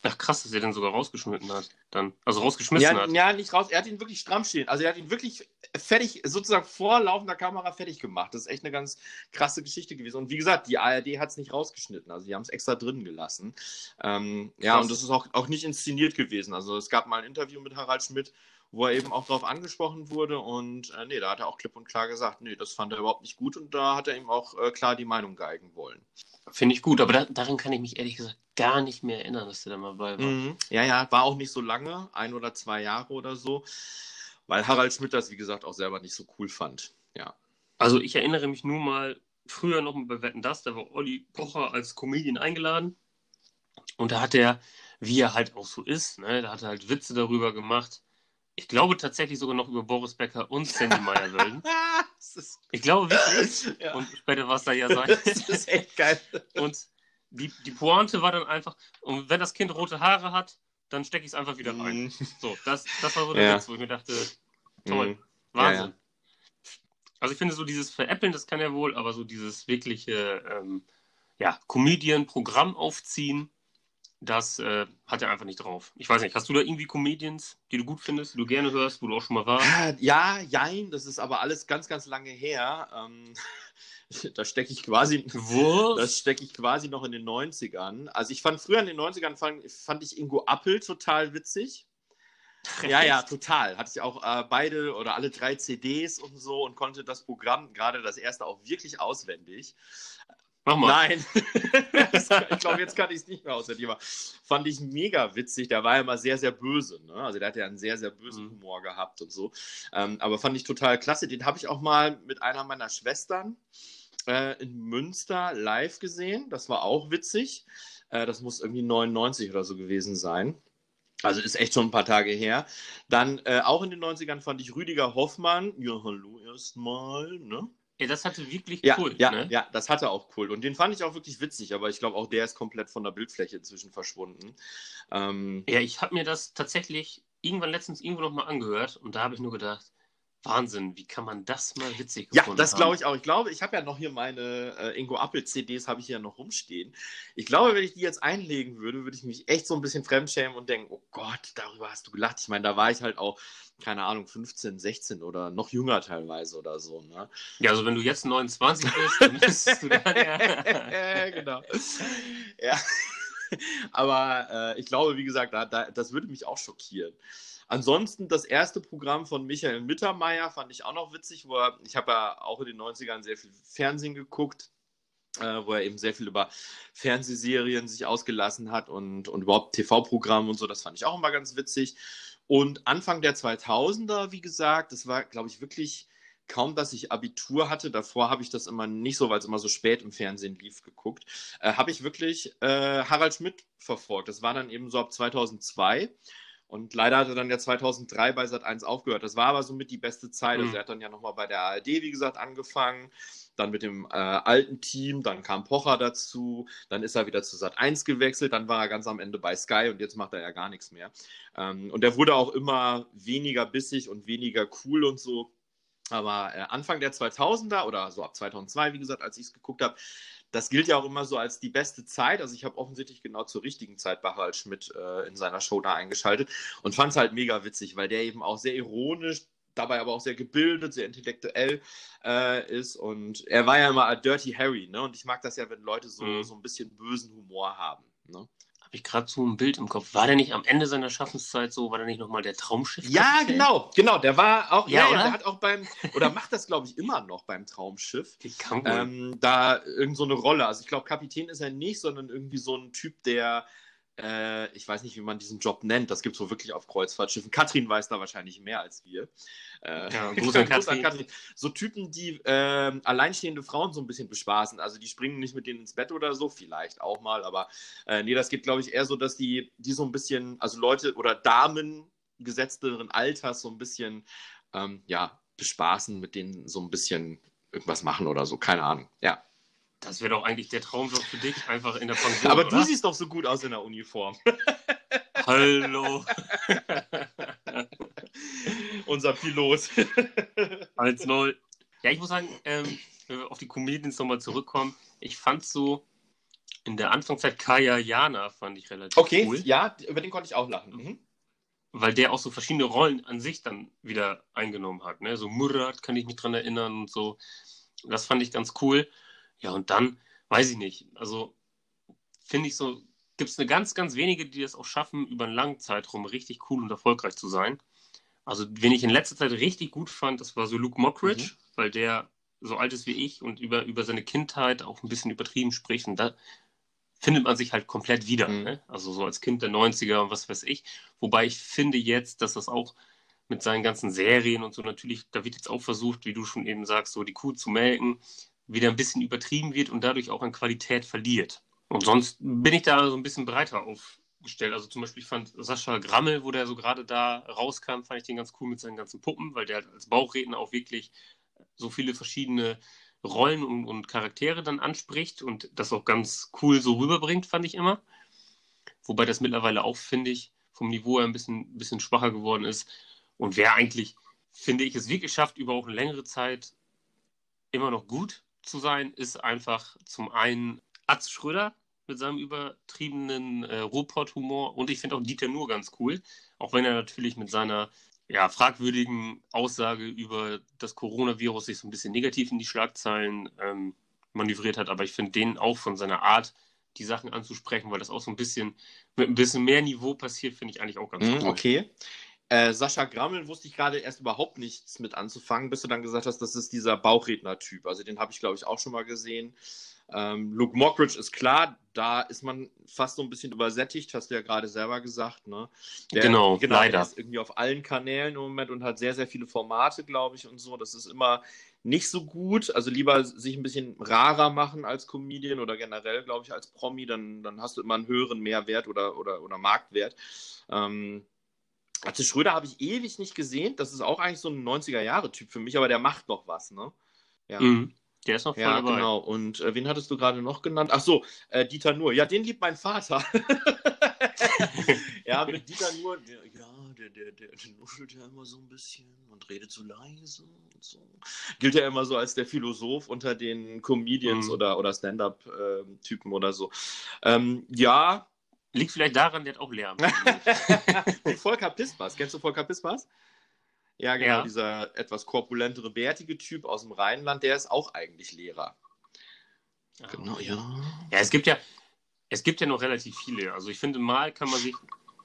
Ach krass, dass er den sogar rausgeschnitten hat. Dann, also rausgeschmissen ja, hat. Ja, nicht raus. Er hat ihn wirklich stramm stehen. Also er hat ihn wirklich fertig, sozusagen vor laufender Kamera fertig gemacht. Das ist echt eine ganz krasse Geschichte gewesen. Und wie gesagt, die ARD hat es nicht rausgeschnitten. Also die haben es extra drin gelassen. Ähm, ja, und das ist auch, auch nicht inszeniert gewesen. Also es gab mal ein Interview mit Harald Schmidt, wo er eben auch darauf angesprochen wurde. Und äh, nee, da hat er auch klipp und klar gesagt, nee, das fand er überhaupt nicht gut. Und da hat er ihm auch äh, klar die Meinung geigen wollen. Finde ich gut, aber da, daran kann ich mich ehrlich gesagt gar nicht mehr erinnern, dass der da mal bei war. Mhm. Ja, ja, war auch nicht so lange, ein oder zwei Jahre oder so, weil Harald Schmidt das, wie gesagt, auch selber nicht so cool fand. Ja. Also ich erinnere mich nur mal früher noch mal bei Wetten Das, da war Olli Pocher als Comedian eingeladen und da hat er, wie er halt auch so ist, ne, da hat er halt Witze darüber gemacht, ich glaube tatsächlich sogar noch über Boris Becker und Sandy Meyer-Wölden. ich glaube wirklich. Ja. Und später war es da ja sein. das ist echt geil. Und die, die Pointe war dann einfach, und wenn das Kind rote Haare hat, dann stecke ich es einfach wieder rein. Mm. So, das, das war so der ja. Witz, wo ich mir dachte, toll, mm. Wahnsinn. Ja, ja. Also ich finde so dieses Veräppeln, das kann er wohl, aber so dieses wirkliche ähm, ja, Comedian-Programm aufziehen, das äh, hat er einfach nicht drauf. Ich weiß nicht, hast du da irgendwie Comedians, die du gut findest, die du gerne hörst, wo du auch schon mal warst? Ja, jein, das ist aber alles ganz, ganz lange her. Ähm, da stecke ich quasi, Wo? das stecke ich quasi noch in den 90ern. Also ich fand früher in den 90ern fand, fand ich Ingo Appel total witzig. Ja, ja, total. Hatte ich auch äh, beide oder alle drei CDs und so und konnte das Programm, gerade das erste, auch wirklich auswendig. Mach mal. Nein. ich glaube, jetzt kann ich es nicht mehr auswendig. Aber fand ich mega witzig. Der war ja immer sehr, sehr böse. Ne? Also der hat ja einen sehr, sehr bösen mhm. Humor gehabt und so. Ähm, aber fand ich total klasse. Den habe ich auch mal mit einer meiner Schwestern äh, in Münster live gesehen. Das war auch witzig. Äh, das muss irgendwie 99 oder so gewesen sein. Also ist echt schon ein paar Tage her. Dann äh, auch in den 90ern fand ich Rüdiger Hoffmann. Ja, hallo erstmal. Ne? Ja, das hatte wirklich ja, Kult, ja, ne? Ja, das hatte auch Kult. Und den fand ich auch wirklich witzig, aber ich glaube, auch der ist komplett von der Bildfläche inzwischen verschwunden. Ähm, ja, ich habe mir das tatsächlich irgendwann letztens irgendwo nochmal angehört und da habe ich nur gedacht, Wahnsinn, wie kann man das mal witzig Ja, das glaube ich auch. Ich glaube, ich habe ja noch hier meine äh, Ingo Appel CDs habe ich hier noch rumstehen. Ich glaube, wenn ich die jetzt einlegen würde, würde ich mich echt so ein bisschen fremdschämen und denken, oh Gott, darüber hast du gelacht. Ich meine, da war ich halt auch, keine Ahnung, 15, 16 oder noch jünger teilweise oder so. Ne? Ja, also wenn du jetzt 29 bist, dann müsstest du dann ja. genau. Ja. Aber äh, ich glaube, wie gesagt, da, da, das würde mich auch schockieren. Ansonsten das erste Programm von Michael Mittermeier fand ich auch noch witzig, wo er, ich habe ja auch in den 90ern sehr viel Fernsehen geguckt, äh, wo er eben sehr viel über Fernsehserien sich ausgelassen hat und, und überhaupt TV-Programme und so, das fand ich auch immer ganz witzig. Und Anfang der 2000er, wie gesagt, das war, glaube ich, wirklich kaum, dass ich Abitur hatte. Davor habe ich das immer nicht so, weil es immer so spät im Fernsehen lief, geguckt. Äh, habe ich wirklich äh, Harald Schmidt verfolgt. Das war dann eben so ab 2002. Und leider hat er dann ja 2003 bei Sat1 aufgehört. Das war aber somit die beste Zeit. Also mhm. er hat dann ja nochmal bei der ARD, wie gesagt, angefangen. Dann mit dem äh, alten Team, dann kam Pocher dazu, dann ist er wieder zu Sat1 gewechselt, dann war er ganz am Ende bei Sky und jetzt macht er ja gar nichts mehr. Ähm, und er wurde auch immer weniger bissig und weniger cool und so. Aber äh, Anfang der 2000er oder so ab 2002, wie gesagt, als ich es geguckt habe, das gilt ja auch immer so als die beste Zeit. Also ich habe offensichtlich genau zur richtigen Zeit bei Harald Schmidt äh, in seiner Show da eingeschaltet und fand es halt mega witzig, weil der eben auch sehr ironisch, dabei aber auch sehr gebildet, sehr intellektuell äh, ist. Und er war ja immer Dirty Harry, ne? Und ich mag das ja, wenn Leute so, mhm. so ein bisschen bösen Humor haben. Ne? Habe ich gerade so ein Bild im Kopf. War der nicht am Ende seiner Schaffenszeit so, war der nicht nochmal der Traumschiff? Ja, genau, genau. Der war auch, Ja, ja, ja, der hat auch beim, oder macht das, glaube ich, immer noch beim Traumschiff. Die kann. Ähm, da irgend so eine Rolle. Also ich glaube, Kapitän ist er nicht, sondern irgendwie so ein Typ, der, äh, ich weiß nicht, wie man diesen Job nennt. Das gibt es so wirklich auf Kreuzfahrtschiffen. Katrin weiß da wahrscheinlich mehr als wir. Äh, Ja, Gruß an Katrin. Katrin. So Typen, die ähm, alleinstehende Frauen so ein bisschen bespaßen. Also die springen nicht mit denen ins Bett oder so, vielleicht auch mal, aber äh, nee, das geht, glaube ich, eher so, dass die, die so ein bisschen, also Leute oder Damen gesetzteren Alters so ein bisschen, ähm, ja, bespaßen, mit denen so ein bisschen irgendwas machen oder so, keine Ahnung. Ja. Das wäre doch eigentlich der Traumjob für dich, einfach in der Pension. Aber oder? du siehst doch so gut aus in der Uniform. Hallo. Unser Pilot. 1-0. Ja, ich muss sagen, ähm, wenn wir auf die Comedians nochmal zurückkommen, ich fand so in der Anfangszeit Kaya Jana fand ich relativ Okay, cool, ja, über den konnte ich auch lachen. Mhm. weil der auch so verschiedene Rollen an sich dann wieder eingenommen hat. Ne? So Murat kann ich mich dran erinnern und so. Das fand ich ganz cool. Ja, und dann, weiß ich nicht, also finde ich so, gibt es eine ganz, ganz wenige, die das auch schaffen, über einen langen Zeitraum richtig cool und erfolgreich zu sein. Also, wen ich in letzter Zeit richtig gut fand, das war so Luke Mockridge, Mhm. weil der so alt ist wie ich und über, über seine Kindheit auch ein bisschen übertrieben spricht. Und da findet man sich halt komplett wieder. Mhm. Ne? Also so als Kind der 90er und was weiß ich. Wobei ich finde jetzt, dass das auch mit seinen ganzen Serien und so natürlich, da wird jetzt auch versucht, wie du schon eben sagst, so die Kuh zu melken, wieder ein bisschen übertrieben wird und dadurch auch an Qualität verliert. Und sonst bin ich da so ein bisschen breiter aufgestellt. Also zum Beispiel, ich fand Sascha Grammel, wo der so gerade da rauskam, fand ich den ganz cool mit seinen ganzen Puppen, weil der halt als Bauchredner auch wirklich so viele verschiedene Rollen und, und Charaktere dann anspricht und das auch ganz cool so rüberbringt, fand ich immer. Wobei das mittlerweile auch, finde ich, vom Niveau her ein bisschen, bisschen schwacher geworden ist. Und wer eigentlich, finde ich, es wirklich schafft, über auch eine längere Zeit immer noch gut zu sein, ist einfach zum einen Atz Schröder mit seinem übertriebenen äh, Ruhrpott-Humor und ich finde auch Dieter Nuhr ganz cool, auch wenn er natürlich mit seiner ja, fragwürdigen Aussage über das Coronavirus sich so ein bisschen negativ in die Schlagzeilen ähm, manövriert hat, aber ich finde den auch von seiner Art, die Sachen anzusprechen, weil das auch so ein bisschen mit ein bisschen mehr Niveau passiert, finde ich eigentlich auch ganz Mhm, cool. okay. Äh, Sascha Grammel wusste ich gerade erst überhaupt nichts mit anzufangen, bis du dann gesagt hast, das ist dieser Bauchredner-Typ. Also den habe ich, glaube ich, auch schon mal gesehen. Ähm, Luke Mockridge ist klar, da ist man fast so ein bisschen übersättigt, hast du ja gerade selber gesagt. Ne? Genau, leider. Der ist irgendwie auf allen Kanälen im Moment und hat sehr, sehr viele Formate, glaube ich, und so. Das ist immer nicht so gut. Also lieber sich ein bisschen rarer machen als Comedian oder generell, glaube ich, als Promi, dann, dann hast du immer einen höheren Mehrwert oder, oder, oder Marktwert. Ähm, Atze Schröder habe ich ewig nicht gesehen. Das ist auch eigentlich so ein 90er-Jahre-Typ für mich, aber der macht noch was, ne? Ja. Mhm. Der ist noch voll Ja, dabei. genau. Und äh, wen hattest du gerade noch genannt? Ach so, äh, Dieter Nuhr. Ja, den liebt mein Vater. ja, mit Dieter Nuhr, der, ja, der, der, der, der nuschelt ja immer so ein bisschen und redet so leise und so. Gilt ja immer so als der Philosoph unter den Comedians Mhm. oder, oder Stand-Up-Typen oder so. Ähm, ja, Liegt vielleicht daran, der hat auch Lärm. wie Volker Pispers. Kennst du Volker Pispers? Ja, genau, Ja. dieser etwas korpulentere, bärtige Typ aus dem Rheinland, der ist auch eigentlich Lehrer. Genau, ja. Ja, es gibt ja, es gibt ja noch relativ viele. Also ich finde, mal kann man sich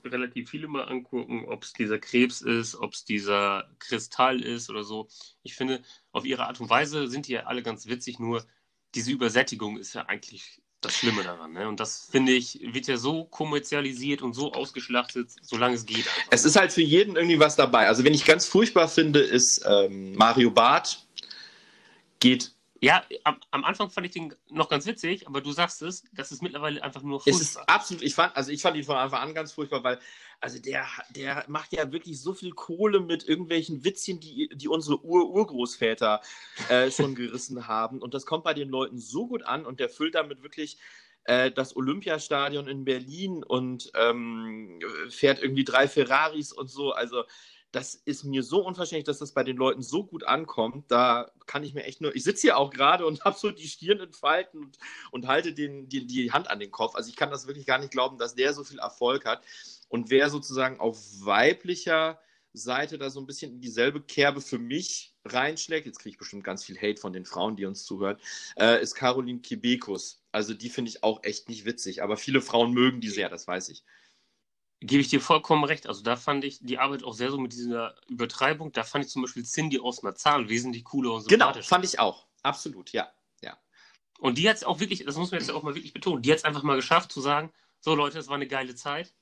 relativ viele mal angucken, ob es dieser Krebs ist, ob es dieser Kristall ist oder so. Ich finde, auf ihre Art und Weise sind die ja alle ganz witzig, nur diese Übersättigung ist ja eigentlich das Schlimme daran. Ne? Und das, finde ich, wird ja so kommerzialisiert und so ausgeschlachtet, solange es geht. Einfach. Es ist halt für jeden irgendwie was dabei. Also, wenn ich ganz furchtbar finde, ist ähm, Mario Barth. Geht. Ja, am, am Anfang fand ich den noch ganz witzig, aber du sagst es, das ist mittlerweile einfach nur Es ist furchtbar. absolut, ich fand, also ich fand ihn von Anfang an ganz furchtbar, weil, also der, der macht ja wirklich so viel Kohle mit irgendwelchen Witzchen, die, die unsere Ur-Urgroßväter äh, schon gerissen haben. Und das kommt bei den Leuten so gut an und der füllt damit wirklich äh, das Olympiastadion in Berlin und ähm, fährt irgendwie drei Ferraris und so. Also das ist mir so unverständlich, dass das bei den Leuten so gut ankommt. Da kann ich mir echt nur. Ich sitze hier auch gerade und habe so die Stirn in Falten und, und halte den, die, die Hand an den Kopf. Also ich kann das wirklich gar nicht glauben, dass der so viel Erfolg hat. Und wer sozusagen auf weiblicher Seite da so ein bisschen in dieselbe Kerbe für mich reinschlägt, jetzt kriege ich bestimmt ganz viel Hate von den Frauen, die uns zuhören, äh, ist Caroline Kibekus. Also die finde ich auch echt nicht witzig, aber viele Frauen mögen die sehr, das weiß ich. Gebe ich dir vollkommen recht. Also da fand ich die Arbeit auch sehr so mit dieser Übertreibung. Da fand ich zum Beispiel Cindy aus Marzahn wesentlich cooler und Genau, fand ich auch. Absolut, ja. ja. Und die hat es auch wirklich, das muss man jetzt auch mal wirklich betonen, die hat es einfach mal geschafft zu sagen, so Leute, das war eine geile Zeit.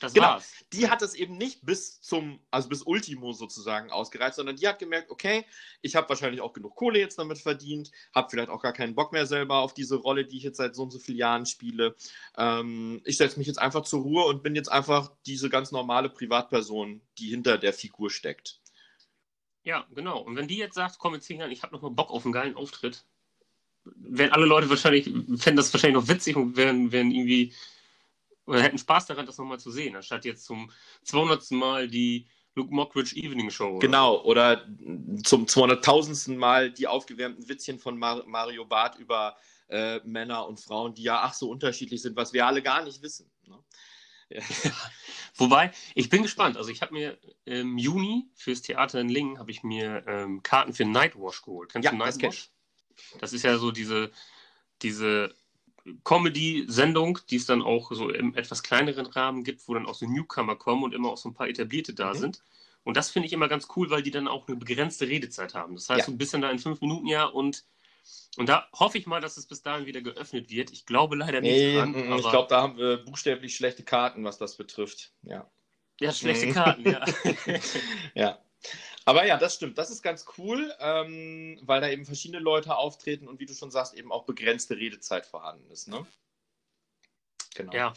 Das genau. war's. Die hat es eben nicht bis zum, also bis Ultimo sozusagen ausgereizt, sondern die hat gemerkt, okay, ich habe wahrscheinlich auch genug Kohle jetzt damit verdient, habe vielleicht auch gar keinen Bock mehr selber auf diese Rolle, die ich jetzt seit so und so vielen Jahren spiele. Ähm, ich setze mich jetzt einfach zur Ruhe und bin jetzt einfach diese ganz normale Privatperson, die hinter der Figur steckt. Ja, genau. Und wenn die jetzt sagt, komm in zehn Jahren, ich habe noch mal Bock auf einen geilen Auftritt, werden alle Leute wahrscheinlich, fänden das wahrscheinlich noch witzig und werden, werden irgendwie oder hätten Spaß daran, das nochmal zu sehen, anstatt jetzt zum 200. Mal die Luke Mockridge Evening Show. Genau, oder zum 200.000. Mal die aufgewärmten Witzchen von Mar Mario Barth über äh, Männer und Frauen, die ja ach so unterschiedlich sind, was wir alle gar nicht wissen. Ne? Wobei, ich bin gespannt. Also ich habe mir im Juni fürs Theater in Lingen habe ich mir ähm, Karten für Nightwash geholt. Kennst ja, du Nightwash? Das, das ist ja so diese, diese Comedy-Sendung, die es dann auch so im etwas kleineren Rahmen gibt, wo dann auch so Newcomer kommen und immer auch so ein paar Etablierte da mhm. sind. Und das finde ich immer ganz cool, weil die dann auch eine begrenzte Redezeit haben. Das heißt, ja. so ein bisschen da in fünf Minuten ja und und da hoffe ich mal, dass es bis dahin wieder geöffnet wird. Ich glaube leider nicht nee, dran. Mm, ich glaube, da haben wir buchstäblich schlechte Karten, was das betrifft. Ja, ja schlechte mhm. Karten, ja. ja. Aber ja, das stimmt. Das ist ganz cool, ähm, weil da eben verschiedene Leute auftreten und wie du schon sagst, eben auch begrenzte Redezeit vorhanden ist. Ne? Genau. Ja,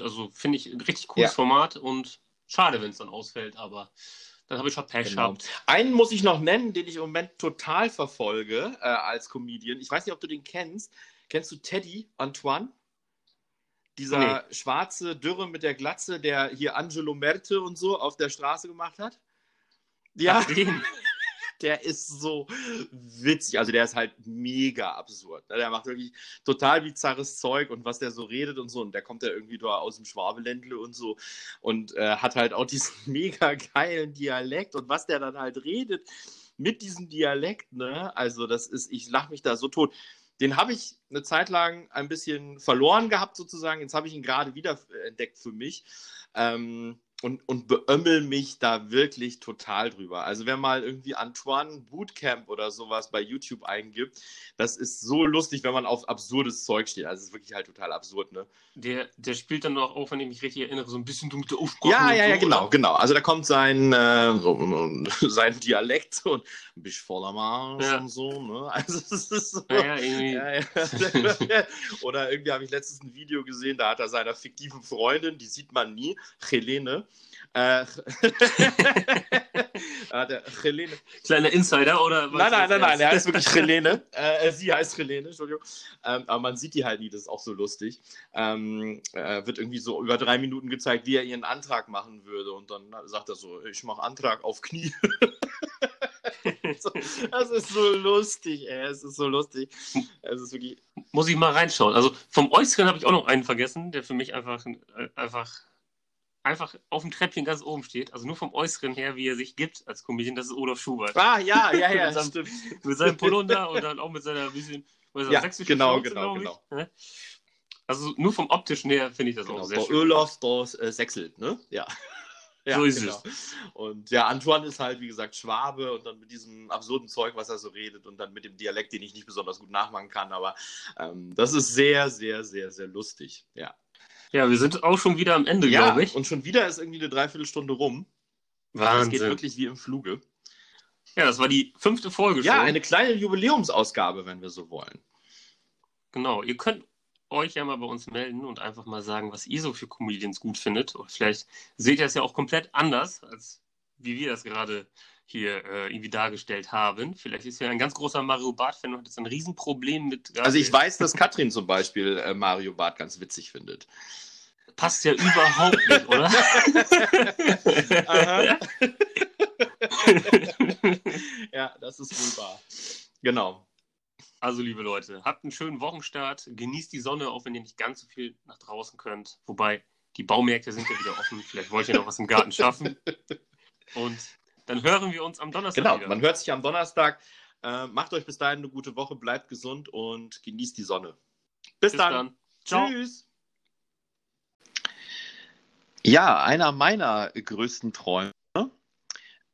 also finde ich ein richtig cooles ja. Format und schade, wenn es dann ausfällt, aber dann habe ich schon Pech genau. gehabt. Einen muss ich noch nennen, den ich im Moment total verfolge äh, als Comedian. Ich weiß nicht, ob du den kennst. Kennst du Teddy Antoine? Dieser nee. schwarze Dürre mit der Glatze, der hier Angelo Merte und so auf der Straße gemacht hat? Ja, der ist so witzig. Also der ist halt mega absurd. Ne? Der macht wirklich total bizarres Zeug und was der so redet und so. Und der kommt ja irgendwie da aus dem Schwabeländle und so und äh, hat halt auch diesen mega geilen Dialekt und was der dann halt redet mit diesem Dialekt, ne? Also das ist, ich lache mich da so tot. Den habe ich eine Zeit lang ein bisschen verloren gehabt sozusagen. Jetzt habe ich ihn gerade wieder entdeckt für mich. Ähm, und, und beömmel mich da wirklich total drüber. Also wer mal irgendwie Antoine Bootcamp oder sowas bei YouTube eingibt, das ist so lustig, wenn man auf absurdes Zeug steht. Also es ist wirklich halt total absurd, ne? Der, der spielt dann auch, auch, wenn ich mich richtig erinnere, so ein bisschen dunkle Aussprache. Ja, ja, ja, so, genau, oder? genau. Also da kommt sein, äh, so, sein Dialekt und ein bisschen voller Marsch ja. und so, ne? Also es ist so. Ja, ja, irgendwie. Ja, oder irgendwie habe ich letztens ein Video gesehen, da hat er seiner fiktiven Freundin, die sieht man nie, Helene, äh, ah, der Helene. Kleiner Insider oder was? Nein, nein, nein, nein, er heißt wirklich Helene. Äh, sie heißt Helene, Entschuldigung. Ähm, aber man sieht die halt nie, das ist auch so lustig. Ähm, äh, wird irgendwie so über drei Minuten gezeigt, wie er ihren Antrag machen würde. Und dann sagt er so: Ich mache Antrag auf Knie. das ist so lustig, ey. Es ist so lustig. Es ist wirklich. Muss ich mal reinschauen. Also vom Äußeren habe ich auch noch einen vergessen, der für mich einfach, äh, einfach einfach auf dem Treppchen ganz oben steht. Also nur vom Äußeren her, wie er sich gibt als Comedian, das ist Olaf Schubert. Ah, ja, ja, ja, mit, seinem, stimmt. mit seinem Polunder und dann auch mit seiner bisschen, ja, genau, Schnauze, genau, genau. Ne? Also nur vom optischen her finde ich das genau, auch sehr der schön. Olaf, das äh, sechselt, ne? Ja. Ja, so ist genau. es. Und ja, Antoine ist halt, wie gesagt, Schwabe und dann mit diesem absurden Zeug, was er so redet und dann mit dem Dialekt, den ich nicht besonders gut nachmachen kann. Aber ähm, das ist sehr, sehr, sehr, sehr lustig. Ja. Ja, wir sind auch schon wieder am Ende, ja, glaube ich. Und schon wieder ist irgendwie eine Dreiviertelstunde rum. Wahnsinn. Es geht wirklich wie im Fluge. Ja, das war die fünfte Folge ja, schon. Ja, eine kleine Jubiläumsausgabe, wenn wir so wollen. Genau, ihr könnt euch ja mal bei uns melden und einfach mal sagen, was ihr so für Comedians gut findet. Oder vielleicht seht ihr es ja auch komplett anders, als wie wir das gerade hier äh, irgendwie dargestellt haben. Vielleicht ist ja ein ganz großer Mario Barth-Fan und hat jetzt ein Riesenproblem mit. Also ich weiß, dass Katrin zum Beispiel äh, Mario Barth ganz witzig findet. Passt ja überhaupt nicht, oder? ja, das ist wohl wahr. Genau. Also, liebe Leute, habt einen schönen Wochenstart. Genießt die Sonne, auch wenn ihr nicht ganz so viel nach draußen könnt. Wobei, die Baumärkte sind ja wieder offen. Vielleicht wollt ihr noch was im Garten schaffen. Und dann hören wir uns am Donnerstag. Genau, wieder. man hört sich am Donnerstag. Äh, macht euch bis dahin eine gute Woche, bleibt gesund und genießt die Sonne. Bis, bis dann. dann. Tschüss. Ja, einer meiner größten Träume,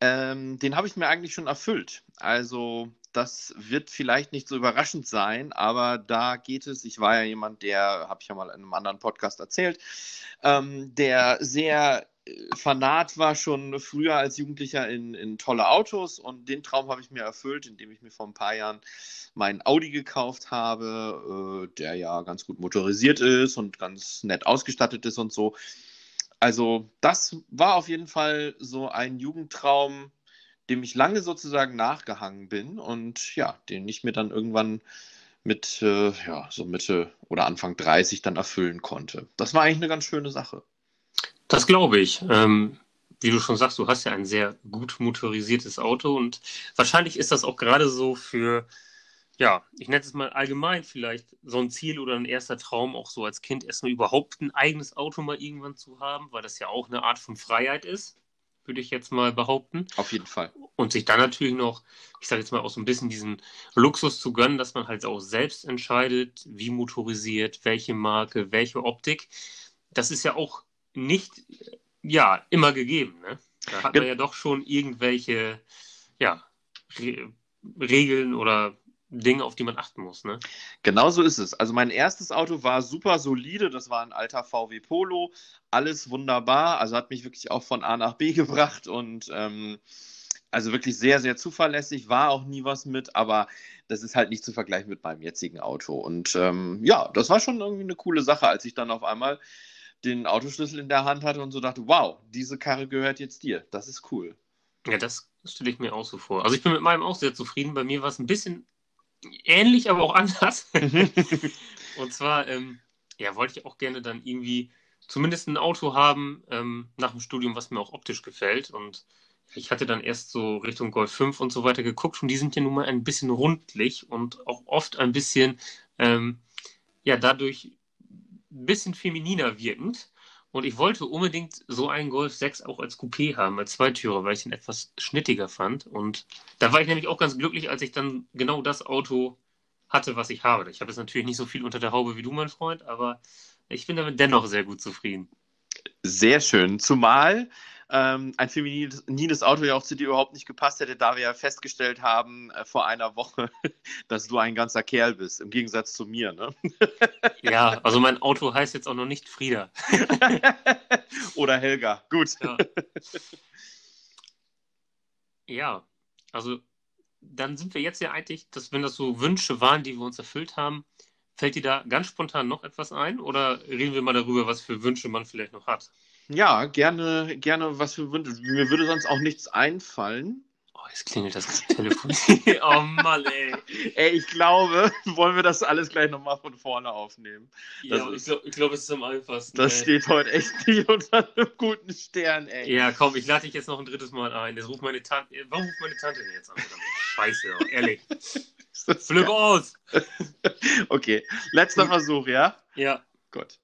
ähm, den habe ich mir eigentlich schon erfüllt. Also das wird vielleicht nicht so überraschend sein, aber da geht es, ich war ja jemand, der, habe ich ja mal in einem anderen Podcast erzählt, ähm, der sehr fanat war schon früher als Jugendlicher in, in tolle Autos und den Traum habe ich mir erfüllt, indem ich mir vor ein paar Jahren meinen Audi gekauft habe, äh, der ja ganz gut motorisiert ist und ganz nett ausgestattet ist und so. Also das war auf jeden Fall so ein Jugendtraum, dem ich lange sozusagen nachgehangen bin und ja, den ich mir dann irgendwann mit äh, ja, so Mitte oder Anfang 30 dann erfüllen konnte. Das war eigentlich eine ganz schöne Sache. Das glaube ich. Ähm, wie du schon sagst, du hast ja ein sehr gut motorisiertes Auto und wahrscheinlich ist das auch gerade so für, ja, ich nenne es mal allgemein vielleicht so ein Ziel oder ein erster Traum, auch so als Kind erstmal überhaupt ein eigenes Auto mal irgendwann zu haben, weil das ja auch eine Art von Freiheit ist würde ich jetzt mal behaupten. Auf jeden Fall. Und sich dann natürlich noch, ich sage jetzt mal, auch so ein bisschen diesen Luxus zu gönnen, dass man halt auch selbst entscheidet, wie motorisiert, welche Marke, welche Optik. Das ist ja auch nicht, ja, immer gegeben. Ne? Da hat man ja doch schon irgendwelche, ja, Re Regeln oder Dinge, auf die man achten muss. Ne? Genau so ist es. Also mein erstes Auto war super solide. Das war ein alter VW Polo. Alles wunderbar. Also hat mich wirklich auch von A nach B gebracht und ähm, also wirklich sehr, sehr zuverlässig. War auch nie was mit, aber das ist halt nicht zu vergleichen mit meinem jetzigen Auto. Und ähm, ja, das war schon irgendwie eine coole Sache, als ich dann auf einmal den Autoschlüssel in der Hand hatte und so dachte, wow, diese Karre gehört jetzt dir. Das ist cool. Ja, das stelle ich mir auch so vor. Also ich bin mit meinem auch sehr zufrieden. Bei mir war es ein bisschen ähnlich, aber auch anders. Und zwar, ähm, ja, wollte ich auch gerne dann irgendwie zumindest ein Auto haben ähm, nach dem Studium, was mir auch optisch gefällt. Und ich hatte dann erst so Richtung Golf 5 und so weiter geguckt und die sind ja nun mal ein bisschen rundlich und auch oft ein bisschen, ähm, ja, dadurch ein bisschen femininer wirkend. Und ich wollte unbedingt so einen Golf 6 auch als Coupé haben, als Zweitürer, weil ich ihn etwas schnittiger fand. Und da war ich nämlich auch ganz glücklich, als ich dann genau das Auto hatte, was ich habe. Ich habe jetzt natürlich nicht so viel unter der Haube wie du, mein Freund, aber ich bin damit dennoch sehr gut zufrieden. Sehr schön. Zumal ähm, ein feminines Auto ja auch zu dir überhaupt nicht gepasst hätte, da wir ja festgestellt haben äh, vor einer Woche, dass du ein ganzer Kerl bist, im Gegensatz zu mir. Ne? ja, also mein Auto heißt jetzt auch noch nicht Frieda. Oder Helga. Gut. Ja. ja, also dann sind wir jetzt ja eigentlich, dass wenn das so Wünsche waren, die wir uns erfüllt haben, fällt dir da ganz spontan noch etwas ein oder reden wir mal darüber, was für Wünsche man vielleicht noch hat? Ja, gerne, gerne was für Wünsche. Mir würde sonst auch nichts einfallen. Oh, jetzt klingelt das Telefon. oh Mann, ey. Ey, ich glaube, wollen wir das alles gleich nochmal von vorne aufnehmen. Ja, ich glaube, glaub, es ist am einfachsten. Das ey. steht heute echt nicht unter einem guten Stern, ey. Ja, komm, ich lade dich jetzt noch ein drittes Mal ein. Jetzt ruft meine Tante. Warum ruft meine Tante denn jetzt an? Scheiße, ehrlich. Flip aus! okay, letzter Versuch, ja? Ja. Gut.